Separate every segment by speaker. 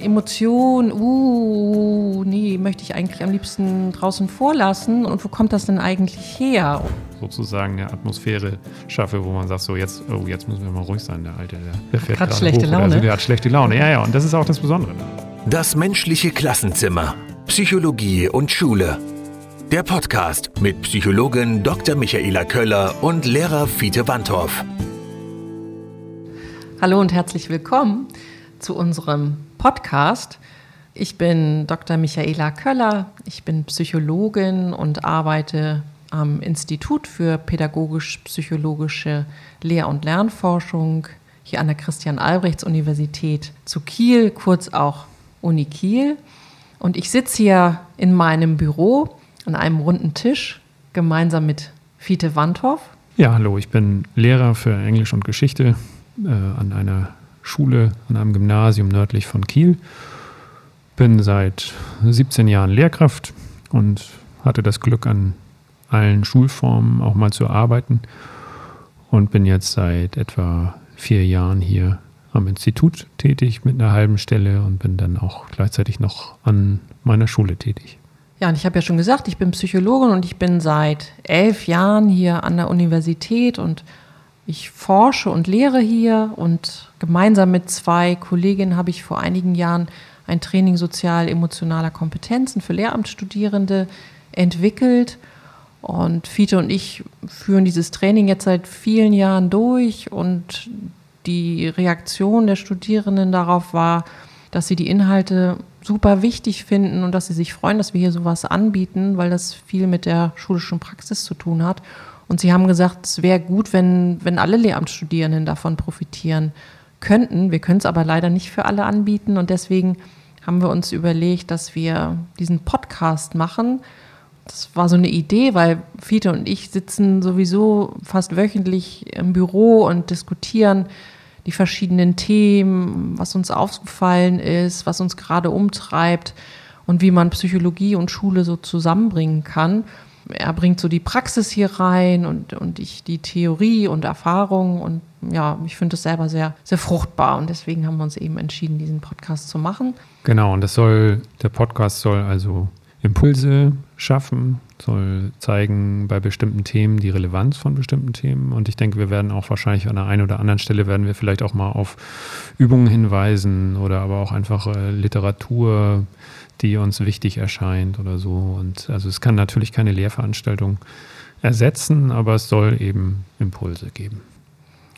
Speaker 1: Emotion, uh, nee, möchte ich eigentlich am liebsten draußen vorlassen. Und wo kommt das denn eigentlich her?
Speaker 2: Sozusagen eine Atmosphäre schaffe, wo man sagt, so jetzt, oh, jetzt müssen wir mal ruhig sein, der Alte, der, der fährt
Speaker 1: gerade schlechte
Speaker 2: hoch,
Speaker 1: Laune.
Speaker 2: Also, der hat schlechte Laune, ja, ja, und das ist auch das Besondere.
Speaker 3: Das menschliche Klassenzimmer. Psychologie und Schule. Der Podcast mit Psychologin Dr. Michaela Köller und Lehrer Fiete Wandhoff.
Speaker 1: Hallo und herzlich willkommen zu unserem Podcast. Ich bin Dr. Michaela Köller, ich bin Psychologin und arbeite am Institut für pädagogisch-psychologische Lehr- und Lernforschung hier an der Christian-Albrechts-Universität zu Kiel, kurz auch Uni Kiel. Und ich sitze hier in meinem Büro an einem runden Tisch gemeinsam mit Fiete Wandhoff.
Speaker 2: Ja, hallo, ich bin Lehrer für Englisch und Geschichte äh, an einer Schule, an einem Gymnasium nördlich von Kiel. Bin seit 17 Jahren Lehrkraft und hatte das Glück, an allen Schulformen auch mal zu arbeiten und bin jetzt seit etwa vier Jahren hier am Institut tätig mit einer halben Stelle und bin dann auch gleichzeitig noch an meiner Schule tätig.
Speaker 1: Ja, und ich habe ja schon gesagt, ich bin Psychologin und ich bin seit elf Jahren hier an der Universität und ich forsche und lehre hier und gemeinsam mit zwei Kolleginnen habe ich vor einigen Jahren ein Training sozial-emotionaler Kompetenzen für Lehramtsstudierende entwickelt. Und Fiete und ich führen dieses Training jetzt seit vielen Jahren durch und die Reaktion der Studierenden darauf war, dass sie die Inhalte super wichtig finden und dass sie sich freuen, dass wir hier sowas anbieten, weil das viel mit der schulischen Praxis zu tun hat. Und sie haben gesagt, es wäre gut, wenn, wenn alle Lehramtsstudierenden davon profitieren könnten. Wir können es aber leider nicht für alle anbieten und deswegen haben wir uns überlegt, dass wir diesen Podcast machen. Das war so eine Idee, weil Fiete und ich sitzen sowieso fast wöchentlich im Büro und diskutieren die verschiedenen Themen, was uns aufgefallen ist, was uns gerade umtreibt und wie man Psychologie und Schule so zusammenbringen kann. Er bringt so die Praxis hier rein und, und ich die Theorie und Erfahrung und ja, ich finde es selber sehr, sehr fruchtbar und deswegen haben wir uns eben entschieden, diesen Podcast zu machen.
Speaker 2: Genau, und das soll, der Podcast soll also Impulse schaffen, soll zeigen bei bestimmten Themen die Relevanz von bestimmten Themen. Und ich denke, wir werden auch wahrscheinlich an der einen oder anderen Stelle werden wir vielleicht auch mal auf Übungen hinweisen oder aber auch einfach äh, Literatur, die uns wichtig erscheint oder so. Und also es kann natürlich keine Lehrveranstaltung ersetzen, aber es soll eben Impulse geben.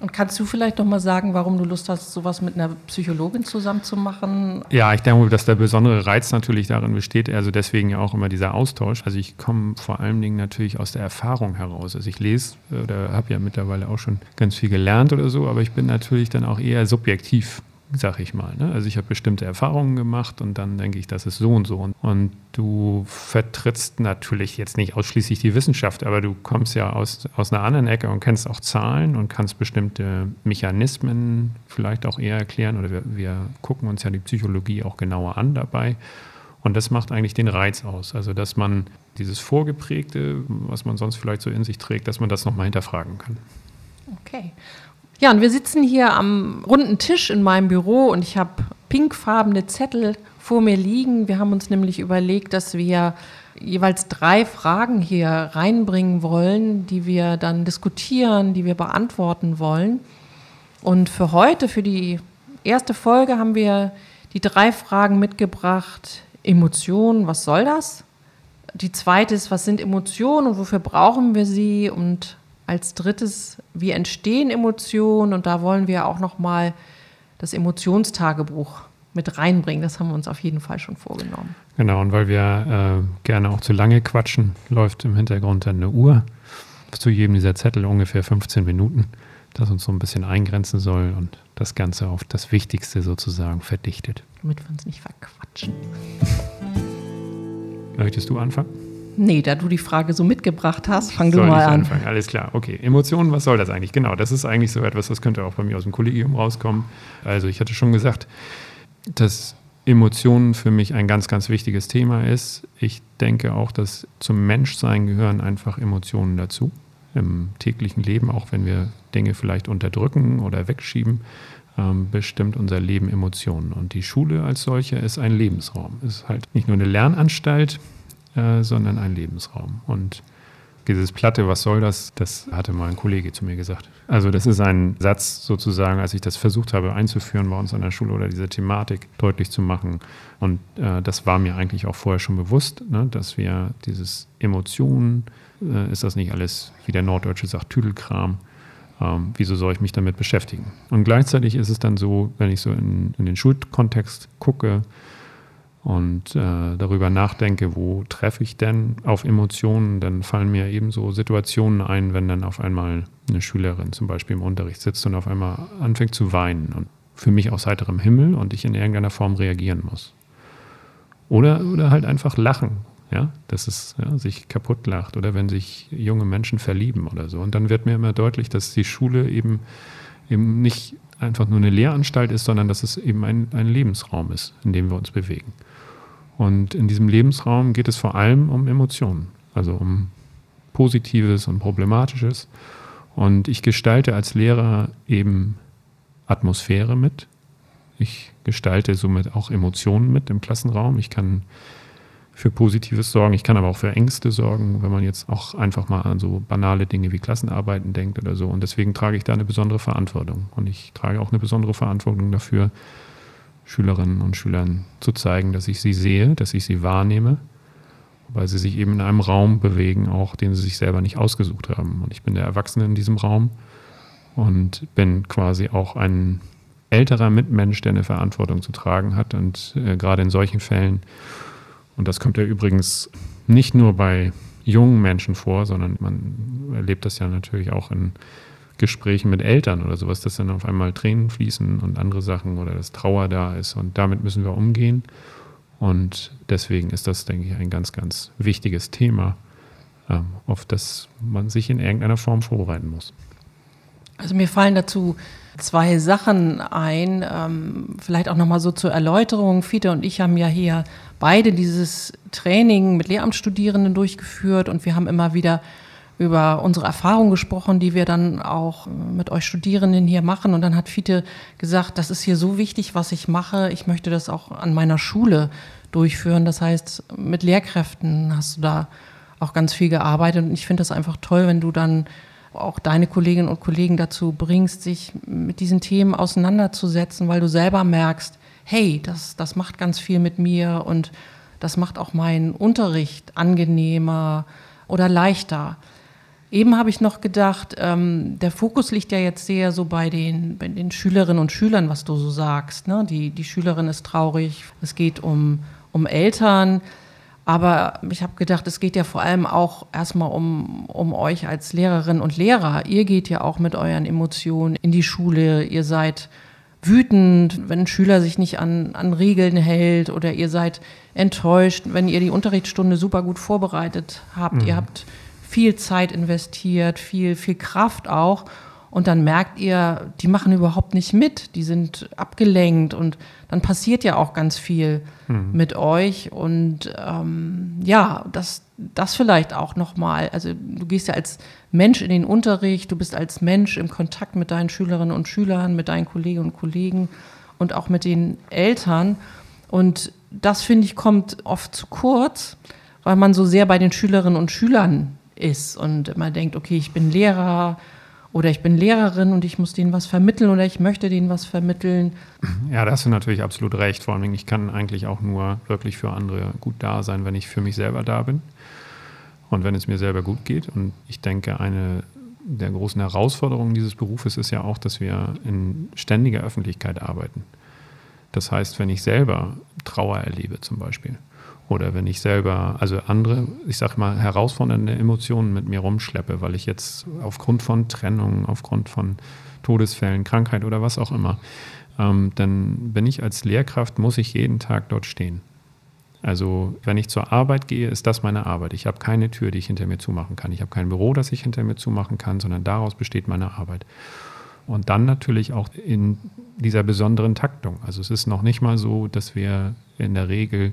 Speaker 1: Und kannst du vielleicht noch mal sagen, warum du Lust hast, sowas mit einer Psychologin zusammen zu machen?
Speaker 2: Ja, ich denke, dass der besondere Reiz natürlich darin besteht, also deswegen ja auch immer dieser Austausch. Also ich komme vor allen Dingen natürlich aus der Erfahrung heraus. Also ich lese oder habe ja mittlerweile auch schon ganz viel gelernt oder so, aber ich bin natürlich dann auch eher subjektiv sag ich mal. Ne? Also ich habe bestimmte Erfahrungen gemacht und dann denke ich, das ist so und so. Und du vertrittst natürlich jetzt nicht ausschließlich die Wissenschaft, aber du kommst ja aus, aus einer anderen Ecke und kennst auch Zahlen und kannst bestimmte Mechanismen vielleicht auch eher erklären. Oder wir, wir gucken uns ja die Psychologie auch genauer an dabei. Und das macht eigentlich den Reiz aus. Also, dass man dieses Vorgeprägte, was man sonst vielleicht so in sich trägt, dass man das nochmal hinterfragen kann.
Speaker 1: Okay. Ja, und wir sitzen hier am runden Tisch in meinem Büro und ich habe pinkfarbene Zettel vor mir liegen. Wir haben uns nämlich überlegt, dass wir jeweils drei Fragen hier reinbringen wollen, die wir dann diskutieren, die wir beantworten wollen. Und für heute, für die erste Folge, haben wir die drei Fragen mitgebracht. Emotionen, was soll das? Die zweite ist, was sind Emotionen und wofür brauchen wir sie? Und als drittes, wie entstehen Emotionen? Und da wollen wir auch noch mal das Emotionstagebuch mit reinbringen. Das haben wir uns auf jeden Fall schon vorgenommen.
Speaker 2: Genau, und weil wir äh, gerne auch zu lange quatschen, läuft im Hintergrund dann eine Uhr. Zu jedem dieser Zettel ungefähr 15 Minuten, das uns so ein bisschen eingrenzen soll und das Ganze auf das Wichtigste sozusagen verdichtet.
Speaker 1: Damit wir uns nicht verquatschen.
Speaker 2: Möchtest du anfangen?
Speaker 1: Nee, da du die Frage so mitgebracht hast, fang
Speaker 2: soll
Speaker 1: du mal
Speaker 2: ich
Speaker 1: an.
Speaker 2: Anfangen? Alles klar, okay. Emotionen, was soll das eigentlich? Genau, das ist eigentlich so etwas, das könnte auch bei mir aus dem Kollegium rauskommen. Also ich hatte schon gesagt, dass Emotionen für mich ein ganz, ganz wichtiges Thema ist. Ich denke auch, dass zum Menschsein gehören einfach Emotionen dazu. Im täglichen Leben, auch wenn wir Dinge vielleicht unterdrücken oder wegschieben. ähm, bestimmt unser Leben Emotionen. Und die Schule als solche ist ein Lebensraum. Es ist halt nicht nur eine Lernanstalt, äh, sondern ein Lebensraum. Und dieses Platte, was soll das? Das hatte mal ein Kollege zu mir gesagt. Also das ist ein Satz sozusagen, als ich das versucht habe einzuführen bei uns an der Schule oder diese Thematik deutlich zu machen. Und äh, das war mir eigentlich auch vorher schon bewusst, ne, dass wir dieses Emotionen, äh, ist das nicht alles, wie der Norddeutsche sagt, Tüdelkram, ähm, wieso soll ich mich damit beschäftigen? Und gleichzeitig ist es dann so, wenn ich so in, in den Schulkontext gucke und äh, darüber nachdenke, wo treffe ich denn auf Emotionen, dann fallen mir eben so Situationen ein, wenn dann auf einmal eine Schülerin zum Beispiel im Unterricht sitzt und auf einmal anfängt zu weinen und für mich aus heiterem Himmel und ich in irgendeiner Form reagieren muss. Oder, oder halt einfach lachen ja, dass es ja, sich kaputt lacht oder wenn sich junge Menschen verlieben oder so. Und dann wird mir immer deutlich, dass die Schule eben, eben nicht einfach nur eine Lehranstalt ist, sondern dass es eben ein, ein Lebensraum ist, in dem wir uns bewegen. Und in diesem Lebensraum geht es vor allem um Emotionen, also um Positives und Problematisches. Und ich gestalte als Lehrer eben Atmosphäre mit. Ich gestalte somit auch Emotionen mit im Klassenraum. Ich kann für Positives sorgen. Ich kann aber auch für Ängste sorgen, wenn man jetzt auch einfach mal an so banale Dinge wie Klassenarbeiten denkt oder so. Und deswegen trage ich da eine besondere Verantwortung. Und ich trage auch eine besondere Verantwortung dafür, Schülerinnen und Schülern zu zeigen, dass ich sie sehe, dass ich sie wahrnehme, weil sie sich eben in einem Raum bewegen, auch den sie sich selber nicht ausgesucht haben. Und ich bin der Erwachsene in diesem Raum und bin quasi auch ein älterer Mitmensch, der eine Verantwortung zu tragen hat. Und äh, gerade in solchen Fällen und das kommt ja übrigens nicht nur bei jungen Menschen vor, sondern man erlebt das ja natürlich auch in Gesprächen mit Eltern oder sowas, dass dann auf einmal Tränen fließen und andere Sachen oder dass Trauer da ist. Und damit müssen wir umgehen. Und deswegen ist das, denke ich, ein ganz, ganz wichtiges Thema, ähm, auf das man sich in irgendeiner Form vorbereiten muss.
Speaker 1: Also mir fallen dazu zwei Sachen ein, ähm, vielleicht auch nochmal so zur Erläuterung. Fiete und ich haben ja hier beide dieses Training mit Lehramtsstudierenden durchgeführt und wir haben immer wieder über unsere Erfahrungen gesprochen, die wir dann auch mit euch Studierenden hier machen. Und dann hat Fiete gesagt, das ist hier so wichtig, was ich mache. Ich möchte das auch an meiner Schule durchführen. Das heißt, mit Lehrkräften hast du da auch ganz viel gearbeitet. Und ich finde das einfach toll, wenn du dann auch deine Kolleginnen und Kollegen dazu bringst, sich mit diesen Themen auseinanderzusetzen, weil du selber merkst, hey, das, das macht ganz viel mit mir und das macht auch meinen Unterricht angenehmer oder leichter. Eben habe ich noch gedacht, ähm, der Fokus liegt ja jetzt sehr so bei den, bei den Schülerinnen und Schülern, was du so sagst. Ne? Die, die Schülerin ist traurig, es geht um, um Eltern. Aber ich habe gedacht, es geht ja vor allem auch erstmal um, um euch als Lehrerinnen und Lehrer. Ihr geht ja auch mit euren Emotionen in die Schule. Ihr seid wütend, wenn ein Schüler sich nicht an, an Regeln hält oder ihr seid enttäuscht, wenn ihr die Unterrichtsstunde super gut vorbereitet habt. Mhm. Ihr habt viel Zeit investiert, viel, viel Kraft auch. Und dann merkt ihr, die machen überhaupt nicht mit, die sind abgelenkt und dann passiert ja auch ganz viel mhm. mit euch. Und ähm, ja, das, das vielleicht auch nochmal. Also du gehst ja als Mensch in den Unterricht, du bist als Mensch im Kontakt mit deinen Schülerinnen und Schülern, mit deinen Kolleginnen und Kollegen und auch mit den Eltern. Und das, finde ich, kommt oft zu kurz, weil man so sehr bei den Schülerinnen und Schülern ist und immer denkt, okay, ich bin Lehrer oder ich bin Lehrerin und ich muss denen was vermitteln oder ich möchte denen was vermitteln.
Speaker 2: Ja, da hast du natürlich absolut recht. Vor allem, ich kann eigentlich auch nur wirklich für andere gut da sein, wenn ich für mich selber da bin und wenn es mir selber gut geht. Und ich denke, eine der großen Herausforderungen dieses Berufes ist ja auch, dass wir in ständiger Öffentlichkeit arbeiten. Das heißt, wenn ich selber Trauer erlebe zum Beispiel, oder wenn ich selber, also andere, ich sage mal, herausfordernde Emotionen mit mir rumschleppe, weil ich jetzt aufgrund von Trennung, aufgrund von Todesfällen, Krankheit oder was auch immer, ähm, dann bin ich als Lehrkraft, muss ich jeden Tag dort stehen. Also wenn ich zur Arbeit gehe, ist das meine Arbeit. Ich habe keine Tür, die ich hinter mir zumachen kann. Ich habe kein Büro, das ich hinter mir zumachen kann, sondern daraus besteht meine Arbeit. Und dann natürlich auch in dieser besonderen Taktung. Also es ist noch nicht mal so, dass wir in der Regel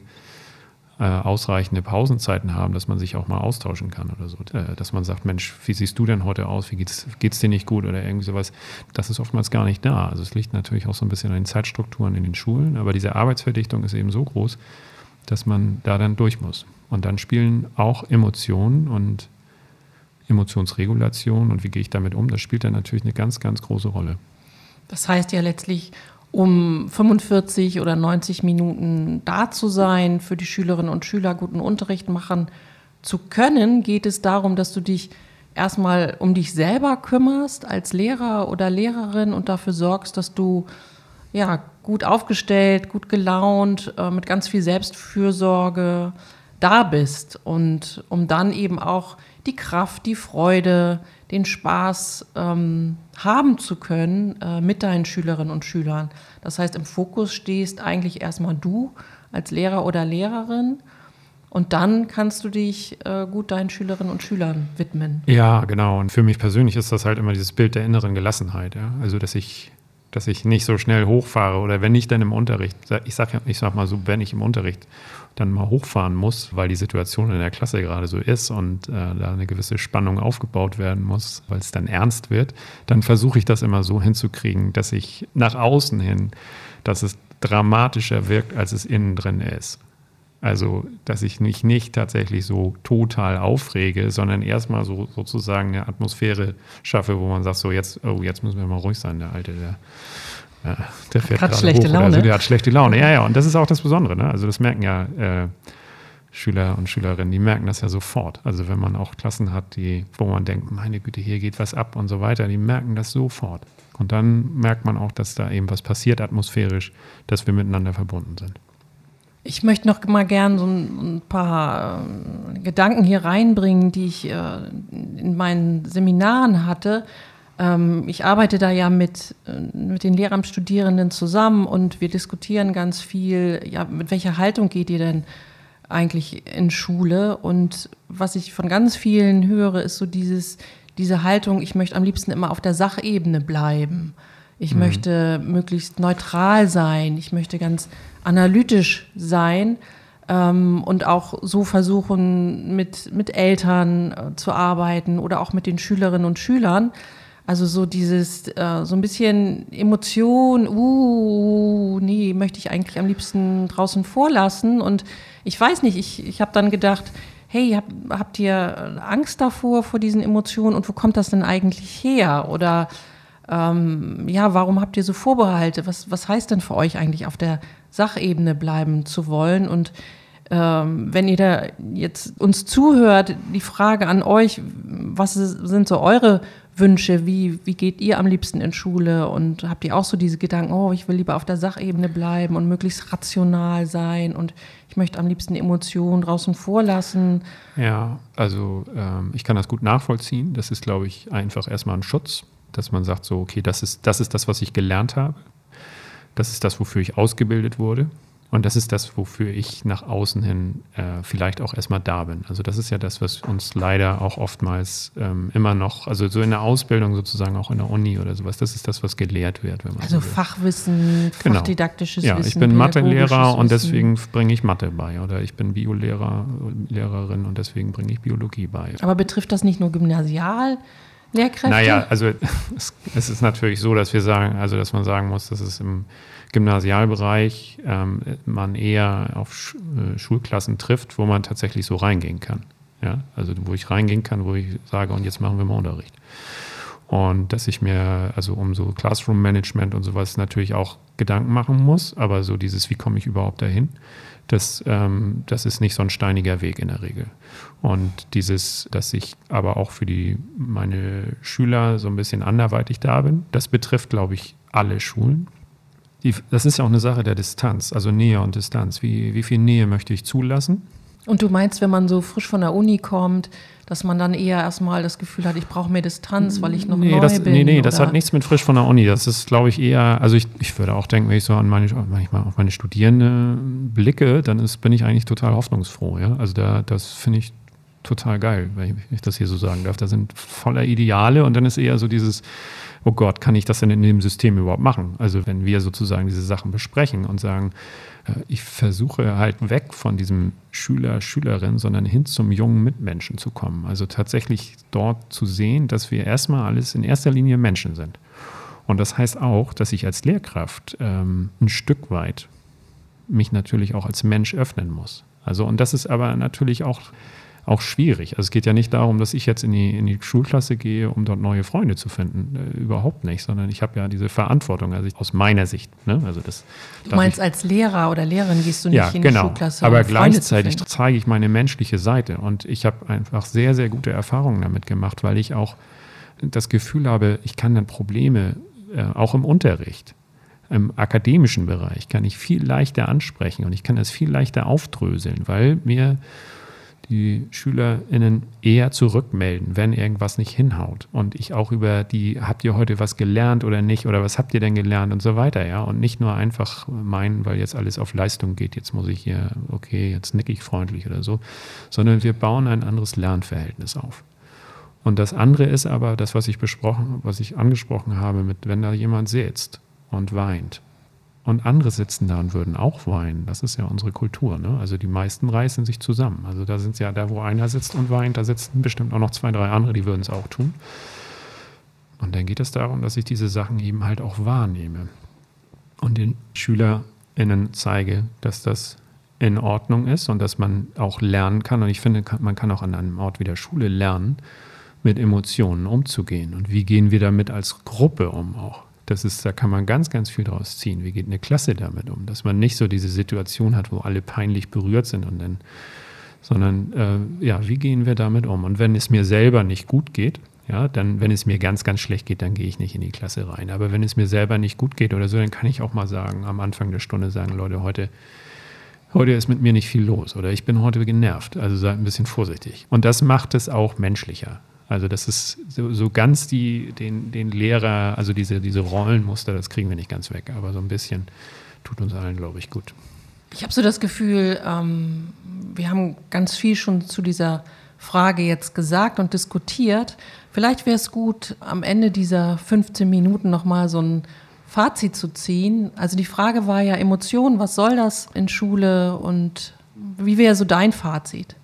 Speaker 2: äh, ausreichende Pausenzeiten haben, dass man sich auch mal austauschen kann oder so. Äh, dass man sagt, Mensch, wie siehst du denn heute aus? Wie geht's, geht's dir nicht gut oder irgendwie sowas? Das ist oftmals gar nicht da. Also es liegt natürlich auch so ein bisschen an den Zeitstrukturen in den Schulen, aber diese Arbeitsverdichtung ist eben so groß, dass man da dann durch muss. Und dann spielen auch Emotionen und Emotionsregulation und wie gehe ich damit um, das spielt dann natürlich eine ganz, ganz große Rolle.
Speaker 1: Das heißt ja letztlich, um 45 oder 90 Minuten da zu sein, für die Schülerinnen und Schüler guten Unterricht machen zu können, geht es darum, dass du dich erstmal um dich selber kümmerst als Lehrer oder Lehrerin und dafür sorgst, dass du ja gut aufgestellt, gut gelaunt, äh, mit ganz viel Selbstfürsorge da bist. Und um dann eben auch die Kraft, die Freude, den Spaß ähm, haben zu können äh, mit deinen Schülerinnen und Schülern. Das heißt, im Fokus stehst eigentlich erstmal du als Lehrer oder Lehrerin. Und dann kannst du dich äh, gut deinen Schülerinnen und Schülern widmen.
Speaker 2: Ja, genau. Und für mich persönlich ist das halt immer dieses Bild der inneren Gelassenheit. Ja? Also, dass ich, dass ich nicht so schnell hochfahre oder wenn ich dann im Unterricht, ich sag, ich sag mal so, wenn ich im Unterricht dann mal hochfahren muss, weil die Situation in der Klasse gerade so ist und äh, da eine gewisse Spannung aufgebaut werden muss, weil es dann ernst wird, dann versuche ich das immer so hinzukriegen, dass ich nach außen hin, dass es dramatischer wirkt, als es innen drin ist. Also, dass ich mich nicht tatsächlich so total aufrege, sondern erstmal so sozusagen eine Atmosphäre schaffe, wo man sagt, so jetzt, oh, jetzt müssen wir mal ruhig sein, der Alte, der
Speaker 1: ja, der fährt hat schlechte hoch, Laune. Also
Speaker 2: der hat schlechte Laune. Ja, ja. Und das ist auch das Besondere. Ne? Also das merken ja äh, Schüler und Schülerinnen, die merken das ja sofort. Also wenn man auch Klassen hat, die, wo man denkt, meine Güte, hier geht was ab und so weiter, die merken das sofort. Und dann merkt man auch, dass da eben was passiert atmosphärisch, dass wir miteinander verbunden sind.
Speaker 1: Ich möchte noch mal gern so ein, paar äh, Gedanken hier reinbringen, die ich äh, in meinen Seminaren hatte. Ähm, ich arbeite da ja mit, äh, mit den Lehramtsstudierenden zusammen und wir diskutieren ganz viel, ja, mit welcher Haltung geht ihr denn eigentlich in Schule? Und was ich von ganz vielen höre, ist so dieses, diese Haltung, ich möchte am liebsten immer auf der Sachebene bleiben. Ich mhm. möchte möglichst neutral sein. Ich möchte ganz analytisch sein ähm, und auch so versuchen, mit, mit Eltern äh, zu arbeiten oder auch mit den Schülerinnen und Schülern. Also so dieses, äh, so ein bisschen Emotion, uh, nee, möchte ich eigentlich am liebsten draußen vorlassen. Und ich weiß nicht, ich, ich habe dann gedacht, hey, hab, habt ihr Angst davor, vor diesen Emotionen und wo kommt das denn eigentlich her? Oder ähm, ja, warum habt ihr so Vorbehalte? Was, was heißt denn für euch eigentlich auf der Sachebene bleiben zu wollen? Und ähm, wenn ihr da jetzt uns zuhört, die Frage an euch, was sind so eure Wünsche? Wie, wie geht ihr am liebsten in Schule? Und habt ihr auch so diese Gedanken, oh, ich will lieber auf der Sachebene bleiben und möglichst rational sein und ich möchte am liebsten Emotionen draußen vorlassen?
Speaker 2: Ja, also ähm, ich kann das gut nachvollziehen. Das ist, glaube ich, einfach erstmal ein Schutz, dass man sagt, so, okay, das ist, das ist das, was ich gelernt habe. Das ist das, wofür ich ausgebildet wurde. Und das ist das, wofür ich nach außen hin äh, vielleicht auch erstmal da bin. Also das ist ja das, was uns leider auch oftmals ähm, immer noch, also so in der Ausbildung sozusagen, auch in der Uni oder sowas, das ist das, was gelehrt wird.
Speaker 1: also so Fachwissen, genau. fachdidaktisches
Speaker 2: ja,
Speaker 1: Wissen.
Speaker 2: Ja, ich bin Mathelehrer und deswegen bringe ich Mathe bei. Oder ich bin Biolehrer, Lehrerin und deswegen bringe ich Biologie bei.
Speaker 1: Aber betrifft das nicht nur Gymnasial? Lehrkräfte?
Speaker 2: Naja, also es, es ist natürlich so, dass wir sagen, also dass man sagen muss, dass es im Gymnasialbereich ähm, man eher auf Sch äh, Schulklassen trifft, wo man tatsächlich so reingehen kann. Ja? Also wo ich reingehen kann, wo ich sage, und jetzt machen wir mal Unterricht. Und dass ich mir also um so Classroom-Management und sowas natürlich auch Gedanken machen muss, aber so dieses, wie komme ich überhaupt dahin, das, ähm, das ist nicht so ein steiniger Weg in der Regel. Und dieses, dass ich aber auch für die, meine Schüler so ein bisschen anderweitig da bin, das betrifft, glaube ich, alle Schulen. Die, das ist ja auch eine Sache der Distanz, also Nähe und Distanz. Wie, wie viel Nähe möchte ich zulassen?
Speaker 1: Und du meinst, wenn man so frisch von der Uni kommt, dass man dann eher erstmal das Gefühl hat, ich brauche mehr Distanz, weil ich noch nee, neu
Speaker 2: das,
Speaker 1: bin?
Speaker 2: Nee, nee, das hat nichts mit frisch von der Uni. Das ist, glaube ich, eher, also ich, ich würde auch denken, wenn ich so an meine, manchmal auf meine Studierende blicke, dann ist, bin ich eigentlich total hoffnungsfroh. Ja? Also da, das finde ich total geil, wenn ich, das hier so sagen darf. Da sind voller Ideale und dann ist eher so dieses, oh Gott, kann ich das denn in dem System überhaupt machen? Also wenn wir sozusagen diese Sachen besprechen und sagen, äh, ich versuche halt weg von diesem Schüler, Schülerin, sondern hin zum jungen Mitmenschen zu kommen. Also tatsächlich dort zu sehen, dass wir erstmal alles in erster Linie Menschen sind. Und das heißt auch, dass ich als Lehrkraft ähm, ein Stück weit mich natürlich auch als Mensch öffnen muss. Also, und das ist aber natürlich auch auch schwierig. Also es geht ja nicht darum, dass ich jetzt in die, in die Schulklasse gehe, um dort neue Freunde zu finden. Äh, überhaupt nicht, sondern ich habe ja diese Verantwortung, also aus meiner Sicht. Ne? Also das,
Speaker 1: du meinst, als Lehrer oder Lehrerin gehst du nicht
Speaker 2: ja,
Speaker 1: in
Speaker 2: genau.
Speaker 1: die Schulklasse.
Speaker 2: Aber um gleichzeitig zeige ich meine menschliche Seite. Und ich habe einfach sehr, sehr gute Erfahrungen damit gemacht, weil ich auch das Gefühl habe, ich kann dann Probleme äh, auch im Unterricht im akademischen Bereich kann ich viel leichter ansprechen und ich kann das viel leichter aufdröseln, weil mir die SchülerInnen eher zurückmelden, wenn irgendwas nicht hinhaut. Und ich auch über die, habt ihr heute was gelernt oder nicht? Oder was habt ihr denn gelernt und so weiter, ja? Und nicht nur einfach meinen, weil jetzt alles auf Leistung geht, jetzt muss ich hier, okay, jetzt nick ich freundlich oder so, sondern wir bauen ein anderes Lernverhältnis auf. Und das andere ist aber das, was ich besprochen, was ich angesprochen habe, mit wenn da jemand sitzt und weint und andere sitzen da und würden auch weinen. Das ist ja unsere Kultur. Ne? Also die meisten reißen sich zusammen. Also da sind ja da, wo einer sitzt und weint, da sitzen bestimmt auch noch zwei, drei andere, die würden es auch tun. Und dann geht es darum, dass ich diese Sachen eben halt auch wahrnehme und den SchülerInnen zeige, dass das in Ordnung ist und dass man auch lernen kann. Und ich finde, man kann auch an einem Ort wie der Schule lernen, mit Emotionen umzugehen. Und wie gehen wir damit als Gruppe um auch? Das ist, da kann man ganz, ganz viel draus ziehen. Wie geht eine Klasse damit um? Dass man nicht so diese Situation hat, wo alle peinlich berührt sind und dann, sondern äh, ja, wie gehen wir damit um? Und wenn es mir selber nicht gut geht, ja, dann, wenn es mir ganz, ganz schlecht geht, dann gehe ich nicht in die Klasse rein. Aber wenn es mir selber nicht gut geht oder so, dann kann ich auch mal sagen, am Anfang der Stunde sagen, Leute, heute, heute ist mit mir nicht viel los oder ich bin heute genervt. Also seid ein bisschen vorsichtig. Und das macht es auch menschlicher. Also das ist so, so, ganz die, den, den Lehrer, also diese, diese Rollenmuster, das kriegen wir nicht ganz weg, aber so ein bisschen tut uns allen, glaube ich, gut.
Speaker 1: Ich habe so das Gefühl, ähm, wir haben ganz viel schon zu dieser Frage jetzt gesagt und diskutiert. Vielleicht wäre es gut, am Ende dieser 15 Minuten nochmal so ein Fazit zu ziehen. Also die Frage war ja Emotionen, was soll das in Schule und wie wäre so dein Fazit?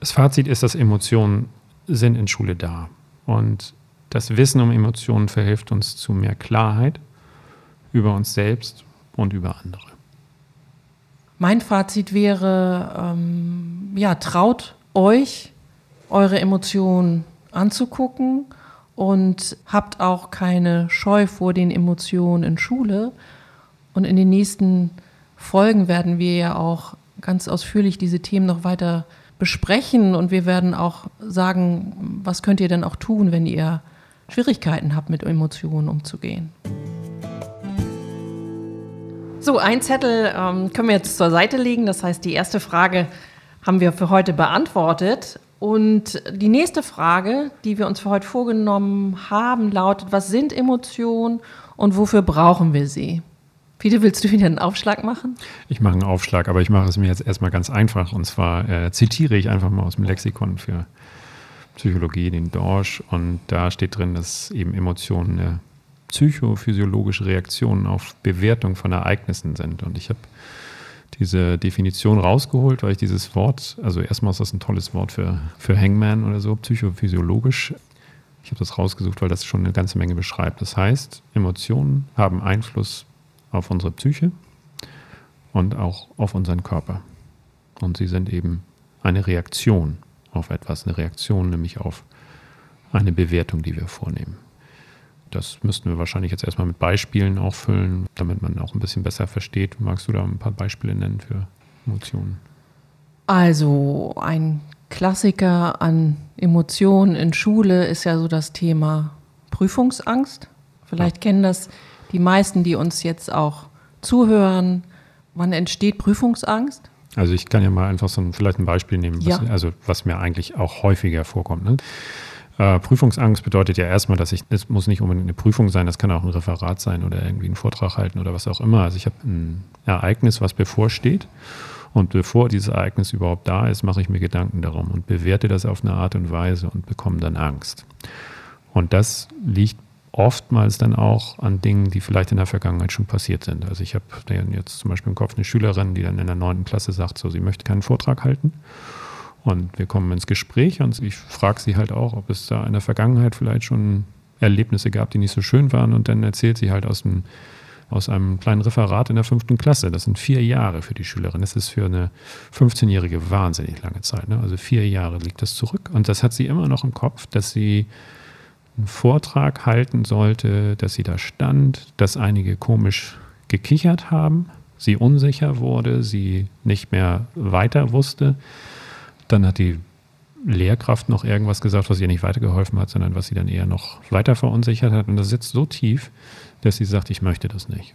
Speaker 2: Das Fazit ist, dass Emotionen sind in Schule da. Und das Wissen um Emotionen verhilft uns zu mehr Klarheit über uns selbst und über andere.
Speaker 1: Mein Fazit wäre, ähm, ja, traut euch, eure Emotionen anzugucken und habt auch keine Scheu vor den Emotionen in Schule. Und in den nächsten Folgen werden wir ja auch ganz ausführlich diese Themen noch weiter besprechen und wir werden auch sagen, was könnt ihr denn auch tun, wenn ihr Schwierigkeiten habt, mit Emotionen umzugehen. So, ein Zettel ähm, können wir jetzt zur Seite legen. Das heißt, die erste Frage haben wir für heute beantwortet. Und die nächste Frage, die wir uns für heute vorgenommen haben, lautet, was sind Emotionen und wofür brauchen wir sie? Peter, willst du wieder einen Aufschlag machen?
Speaker 2: Ich mache einen Aufschlag, aber ich mache es mir jetzt erstmal ganz einfach. Und zwar äh, zitiere ich einfach mal aus dem Lexikon für Psychologie, den Dorsch. Und da steht drin, dass eben Emotionen eine psychophysiologische Reaktion auf Bewertung von Ereignissen sind. Und ich habe diese Definition rausgeholt, weil ich dieses Wort, also erstmal ist das ein tolles Wort für, für Hangman oder so, psychophysiologisch. Ich habe das rausgesucht, weil das schon eine ganze Menge beschreibt. Das heißt, Emotionen haben Einfluss auf unsere Psyche und auch auf unseren Körper. Und sie sind eben eine Reaktion auf etwas, eine Reaktion nämlich auf eine Bewertung, die wir vornehmen. Das müssten wir wahrscheinlich jetzt erstmal mit Beispielen auffüllen, damit man auch ein bisschen besser versteht. Magst du da ein paar Beispiele nennen für Emotionen?
Speaker 1: Also ein Klassiker an Emotionen in Schule ist ja so das Thema Prüfungsangst. Vielleicht ja. kennen das die meisten, die uns jetzt auch zuhören, wann entsteht Prüfungsangst?
Speaker 2: Also ich kann ja mal einfach so ein, vielleicht ein Beispiel nehmen, was, ja. also was mir eigentlich auch häufiger vorkommt. Ne? Äh, Prüfungsangst bedeutet ja erstmal, dass ich, es muss nicht unbedingt eine Prüfung sein, das kann auch ein Referat sein oder irgendwie einen Vortrag halten oder was auch immer. Also ich habe ein Ereignis, was bevorsteht. Und bevor dieses Ereignis überhaupt da ist, mache ich mir Gedanken darum und bewerte das auf eine Art und Weise und bekomme dann Angst. Und das liegt oftmals dann auch an Dingen, die vielleicht in der Vergangenheit schon passiert sind. Also ich habe jetzt zum Beispiel im Kopf eine Schülerin, die dann in der neunten Klasse sagt, so, sie möchte keinen Vortrag halten. Und wir kommen ins Gespräch und ich frage sie halt auch, ob es da in der Vergangenheit vielleicht schon Erlebnisse gab, die nicht so schön waren. Und dann erzählt sie halt aus, dem, aus einem kleinen Referat in der fünften Klasse. Das sind vier Jahre für die Schülerin. Das ist für eine 15-Jährige wahnsinnig lange Zeit. Ne? Also vier Jahre liegt das zurück. Und das hat sie immer noch im Kopf, dass sie einen Vortrag halten sollte, dass sie da stand, dass einige komisch gekichert haben, sie unsicher wurde, sie nicht mehr weiter wusste. Dann hat die Lehrkraft noch irgendwas gesagt, was ihr nicht weitergeholfen hat, sondern was sie dann eher noch weiter verunsichert hat. Und das sitzt so tief, dass sie sagt, ich möchte das nicht.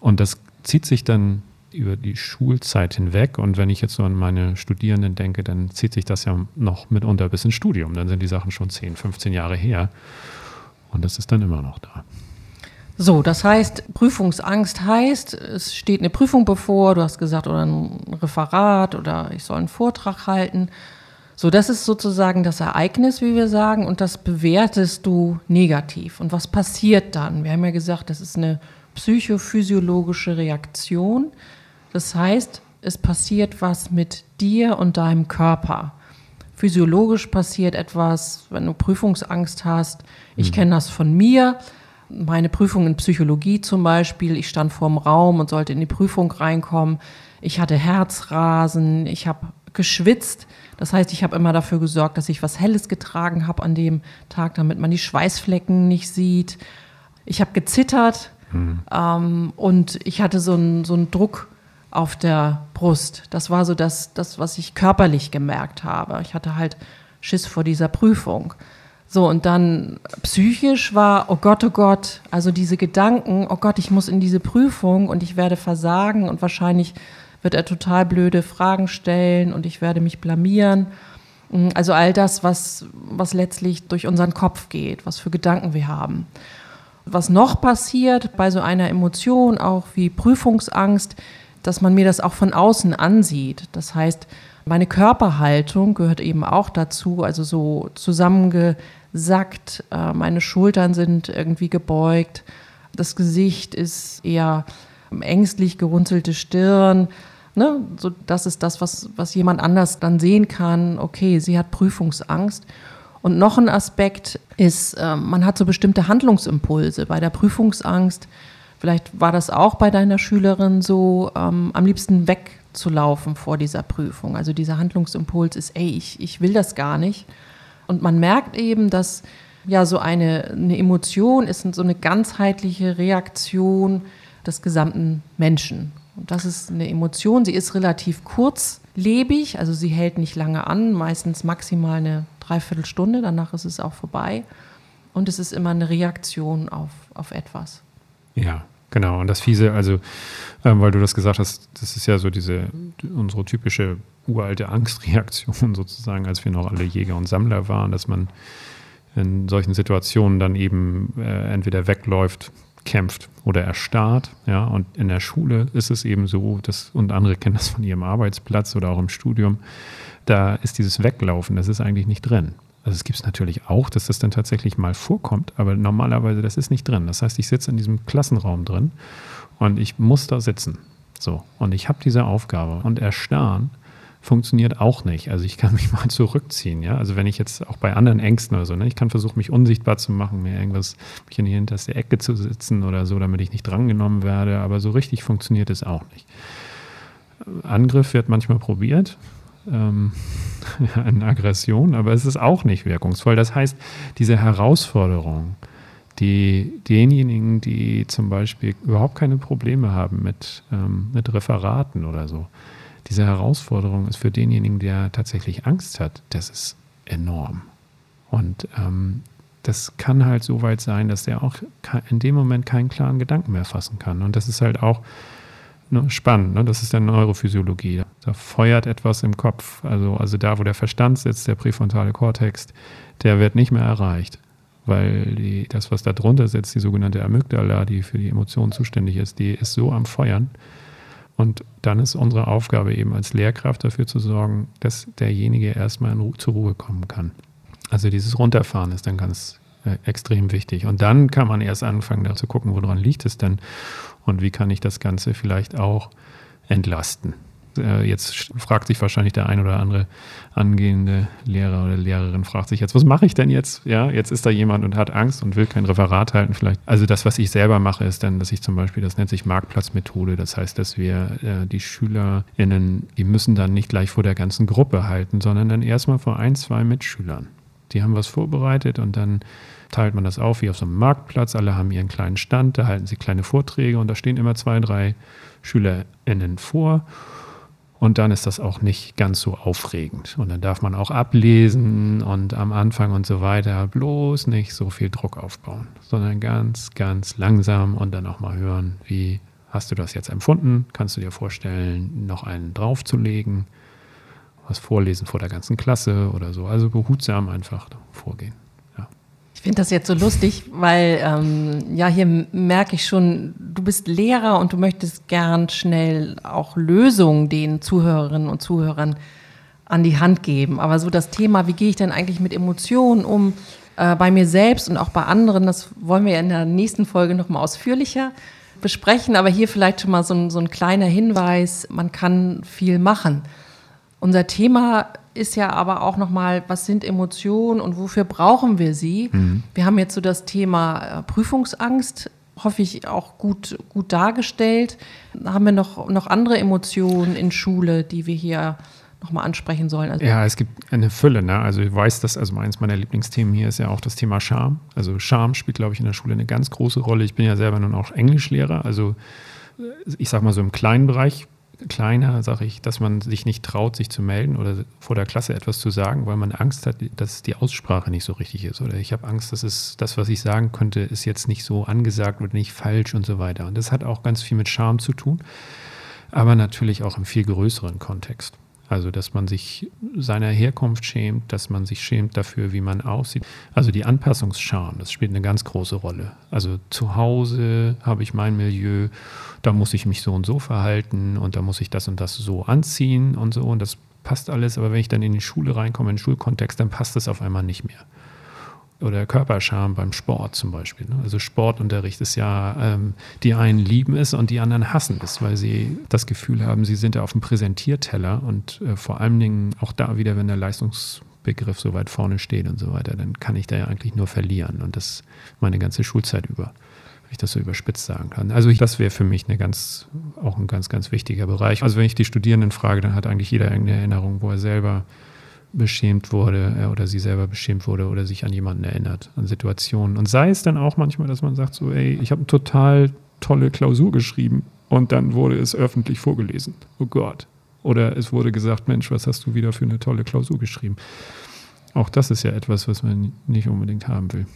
Speaker 2: Und das zieht sich dann über die Schulzeit hinweg. Und wenn ich jetzt so an meine Studierenden denke, dann zieht sich das ja noch mitunter bis ins Studium. Dann sind die Sachen schon 10, 15 Jahre her. Und das ist dann immer noch da.
Speaker 1: So, das heißt, Prüfungsangst heißt, es steht eine Prüfung bevor, du hast gesagt, oder ein Referat oder ich soll einen Vortrag halten. So, das ist sozusagen das Ereignis, wie wir sagen, und das bewertest du negativ. Und was passiert dann? Wir haben ja gesagt, das ist eine psychophysiologische Reaktion. Das heißt, es passiert was mit dir und deinem Körper. Physiologisch passiert etwas, wenn du Prüfungsangst hast. Ich mhm. kenne das von mir. Meine Prüfung in Psychologie zum Beispiel. Ich stand vor dem Raum und sollte in die Prüfung reinkommen. Ich hatte Herzrasen. Ich habe geschwitzt. Das heißt, ich habe immer dafür gesorgt, dass ich was Helles getragen habe an dem Tag, damit man die Schweißflecken nicht sieht. Ich habe gezittert mhm. ähm, und ich hatte so einen so Druck auf der Brust. Das war so das, das, was ich körperlich gemerkt habe. Ich hatte halt Schiss vor dieser Prüfung. So, und dann psychisch war, oh Gott, oh Gott, also diese Gedanken, oh Gott, ich muss in diese Prüfung und ich werde versagen und wahrscheinlich wird er total blöde Fragen stellen und ich werde mich blamieren. Mm, also all das, was, was letztlich durch unseren Kopf geht, was für Gedanken wir haben. Was noch passiert bei so einer Emotion, auch wie Prüfungsangst, dass man mir das auch von außen ansieht. Das heißt, meine Körperhaltung gehört eben auch dazu, also so zusammengesackt, äh, meine Schultern sind irgendwie gebeugt, das Gesicht ist eher ängstlich gerunzelte Stirn, Ne? So, das ist das, was, was jemand anders dann sehen kann. Okay, sie hat Prüfungsangst. Und noch ein Aspekt ist, äh, man hat so bestimmte Handlungsimpulse bei der Prüfungsangst. Vielleicht war das auch bei deiner Schülerin so, ähm, am liebsten wegzulaufen vor dieser Prüfung. Also dieser Handlungsimpuls ist, ey, ich, ich will das gar nicht. Und man merkt eben, dass ja so eine, eine Emotion ist so eine ganzheitliche Reaktion des gesamten Menschen. Und das ist eine Emotion, sie ist relativ kurzlebig, also sie hält nicht lange an, meistens maximal eine Dreiviertelstunde, danach ist es auch vorbei. Und es ist immer eine Reaktion auf, auf etwas.
Speaker 2: Ja, genau. Und das Fiese, also, ähm, weil du das gesagt hast, das ist ja so diese, unsere typische uralte Angstreaktion sozusagen, als wir noch alle Jäger und Sammler waren, dass man in solchen Situationen dann eben äh, entweder wegläuft, kämpft oder erstarrt. Ja, und in der Schule ist es eben so, dass, und andere kennen das von ihrem Arbeitsplatz oder auch im Studium, da ist dieses Weglaufen, das ist eigentlich nicht drin. Also es gibt es natürlich auch, dass das dann tatsächlich mal vorkommt, aber normalerweise das ist nicht drin. Das heißt, ich sitze in diesem Klassenraum drin und ich muss da sitzen. So, und ich habe diese Aufgabe und erstarren funktioniert auch nicht. Also ich kann mich mal zurückziehen, ja. Also wenn ich jetzt auch bei anderen Ängsten oder so, ne, ich kann versuchen, mich unsichtbar zu machen, mir irgendwas, mich in die hinterste Ecke zu sitzen oder so, damit ich nicht drangenommen werde, aber so richtig funktioniert es auch nicht. Angriff wird manchmal probiert, ähm, eine Aggression, aber es ist auch nicht wirkungsvoll. Das heißt, diese Herausforderung, die denjenigen, die zum Beispiel überhaupt keine Probleme haben mit, ähm, mit Referaten oder so, diese Herausforderung ist für denjenigen, der tatsächlich Angst hat, das ist enorm. Und ähm, das kann halt so weit sein, dass der auch in dem Moment keinen klaren Gedanken mehr fassen kann. Und das ist halt auch ne, spannend. Ne? Das ist dann Neurophysiologie. Da feuert etwas im Kopf. Also, also da, wo der Verstand sitzt, der präfrontale Kortex, der wird nicht mehr erreicht. Weil die, das, was da drunter sitzt, die sogenannte Amygdala, die für die Emotionen zuständig ist, die ist so am Feuern, und dann ist unsere Aufgabe eben als Lehrkraft dafür zu sorgen, dass derjenige erstmal Ru zur Ruhe kommen kann. Also dieses Runterfahren ist dann ganz äh, extrem wichtig. Und dann kann man erst anfangen, da zu gucken, woran liegt es denn und wie kann ich das Ganze vielleicht auch entlasten. Äh, jetzt fragt sich wahrscheinlich der ein oder andere angehende Lehrer oder Lehrerin, fragt sich jetzt, was mache ich denn jetzt? Ja, jetzt ist da jemand und hat Angst und will kein Referat halten vielleicht. Also das, was ich selber mache, ist dann, dass ich zum Beispiel, das nennt sich Marktplatzmethode. Das heißt, dass wir äh, die SchülerInnen, die müssen dann nicht gleich vor der ganzen Gruppe halten, sondern dann erstmal vor ein, zwei Mitschülern. Die haben was vorbereitet und dann teilt man das auf wie auf so einem Marktplatz. Alle haben ihren kleinen Stand, da halten sie kleine Vorträge und da stehen immer zwei, drei SchülerInnen vor. Und dann ist das auch nicht ganz so aufregend. Und dann darf man auch ablesen und am Anfang und so weiter bloß nicht so viel Druck aufbauen, sondern ganz, ganz langsam und dann auch mal hören, wie hast du das jetzt empfunden? Kannst du dir vorstellen, noch einen draufzulegen? Was vorlesen vor der ganzen Klasse oder so? Also behutsam einfach vorgehen
Speaker 1: finde das jetzt so lustig, weil ähm, ja, hier merke ich schon, du bist Lehrer und du möchtest gern schnell auch Lösungen den Zuhörerinnen und Zuhörern an die Hand geben. Aber so das Thema, wie gehe ich denn eigentlich mit Emotionen um, äh, bei mir selbst und auch bei anderen, das wollen wir ja in der nächsten Folge nochmal ausführlicher besprechen. Aber hier vielleicht schon mal so ein, so ein kleiner Hinweis, man kann viel machen. Unser Thema ist ja aber auch nochmal, was sind Emotionen und wofür brauchen wir sie? Mhm. Wir haben jetzt so das Thema äh, Prüfungsangst, hoffe ich, auch gut, gut dargestellt. Haben wir noch, noch andere Emotionen in Schule, die wir hier nochmal ansprechen sollen?
Speaker 2: Also ja, es gibt eine Fülle. Ne? Also ich weiß, dass, also eins meiner Lieblingsthemen hier ist ja auch das Thema Scham. Also Scham spielt, glaube ich, in der Schule eine ganz große Rolle. Ich bin ja selber nun auch Englischlehrer, also äh, ich sage mal so im kleinen Bereich kleiner, sage ich, dass man sich nicht traut, sich zu melden oder vor der Klasse etwas zu sagen, weil man Angst hat, dass die Aussprache nicht so richtig ist. Oder ich habe Angst, dass es das, was ich sagen könnte, ist jetzt nicht so angesagt oder nicht falsch und so weiter. Und das hat auch ganz viel mit Charme zu tun, aber natürlich auch im viel größeren Kontext. Also, dass man sich seiner Herkunft schämt, dass man sich schämt dafür, wie man aussieht. Also die Anpassungsscham, das spielt eine ganz große Rolle. Also zu Hause habe ich mein Milieu, da muss ich mich so und so verhalten und da muss ich das und das so anziehen und so und das passt alles. Aber wenn ich dann in die Schule reinkomme, in den Schulkontext, dann passt das auf einmal nicht mehr oder Körperscham beim Sport zum Beispiel. Ne? Also Sportunterricht ist ja, ähm, die einen lieben es und die anderen hassen es, weil sie das Gefühl haben, sie sind da auf dem Präsentierteller und äh, vor allen Dingen auch da wieder, wenn der Leistungsbegriff so weit vorne steht und so weiter, dann kann ich da ja eigentlich nur verlieren und das meine ganze Schulzeit über, wenn ich das so überspitzt sagen kann. Also ich, das wäre für mich eine ganz, auch ein ganz, ganz wichtiger Bereich. Also wenn ich die Studierenden frage, dann hat eigentlich jeder irgendeine Erinnerung, wo er selber beschämt wurde äh, oder sie selber beschämt wurde oder sich an jemanden erinnert, an Situationen. Und sei es dann auch manchmal, dass man sagt so, ey, ich habe eine total tolle Klausur geschrieben und dann wurde es öffentlich vorgelesen. Oh Gott. Oder es wurde gesagt, Mensch, was hast du wieder für eine tolle Klausur geschrieben? Auch das ist ja etwas, was man nicht unbedingt haben will.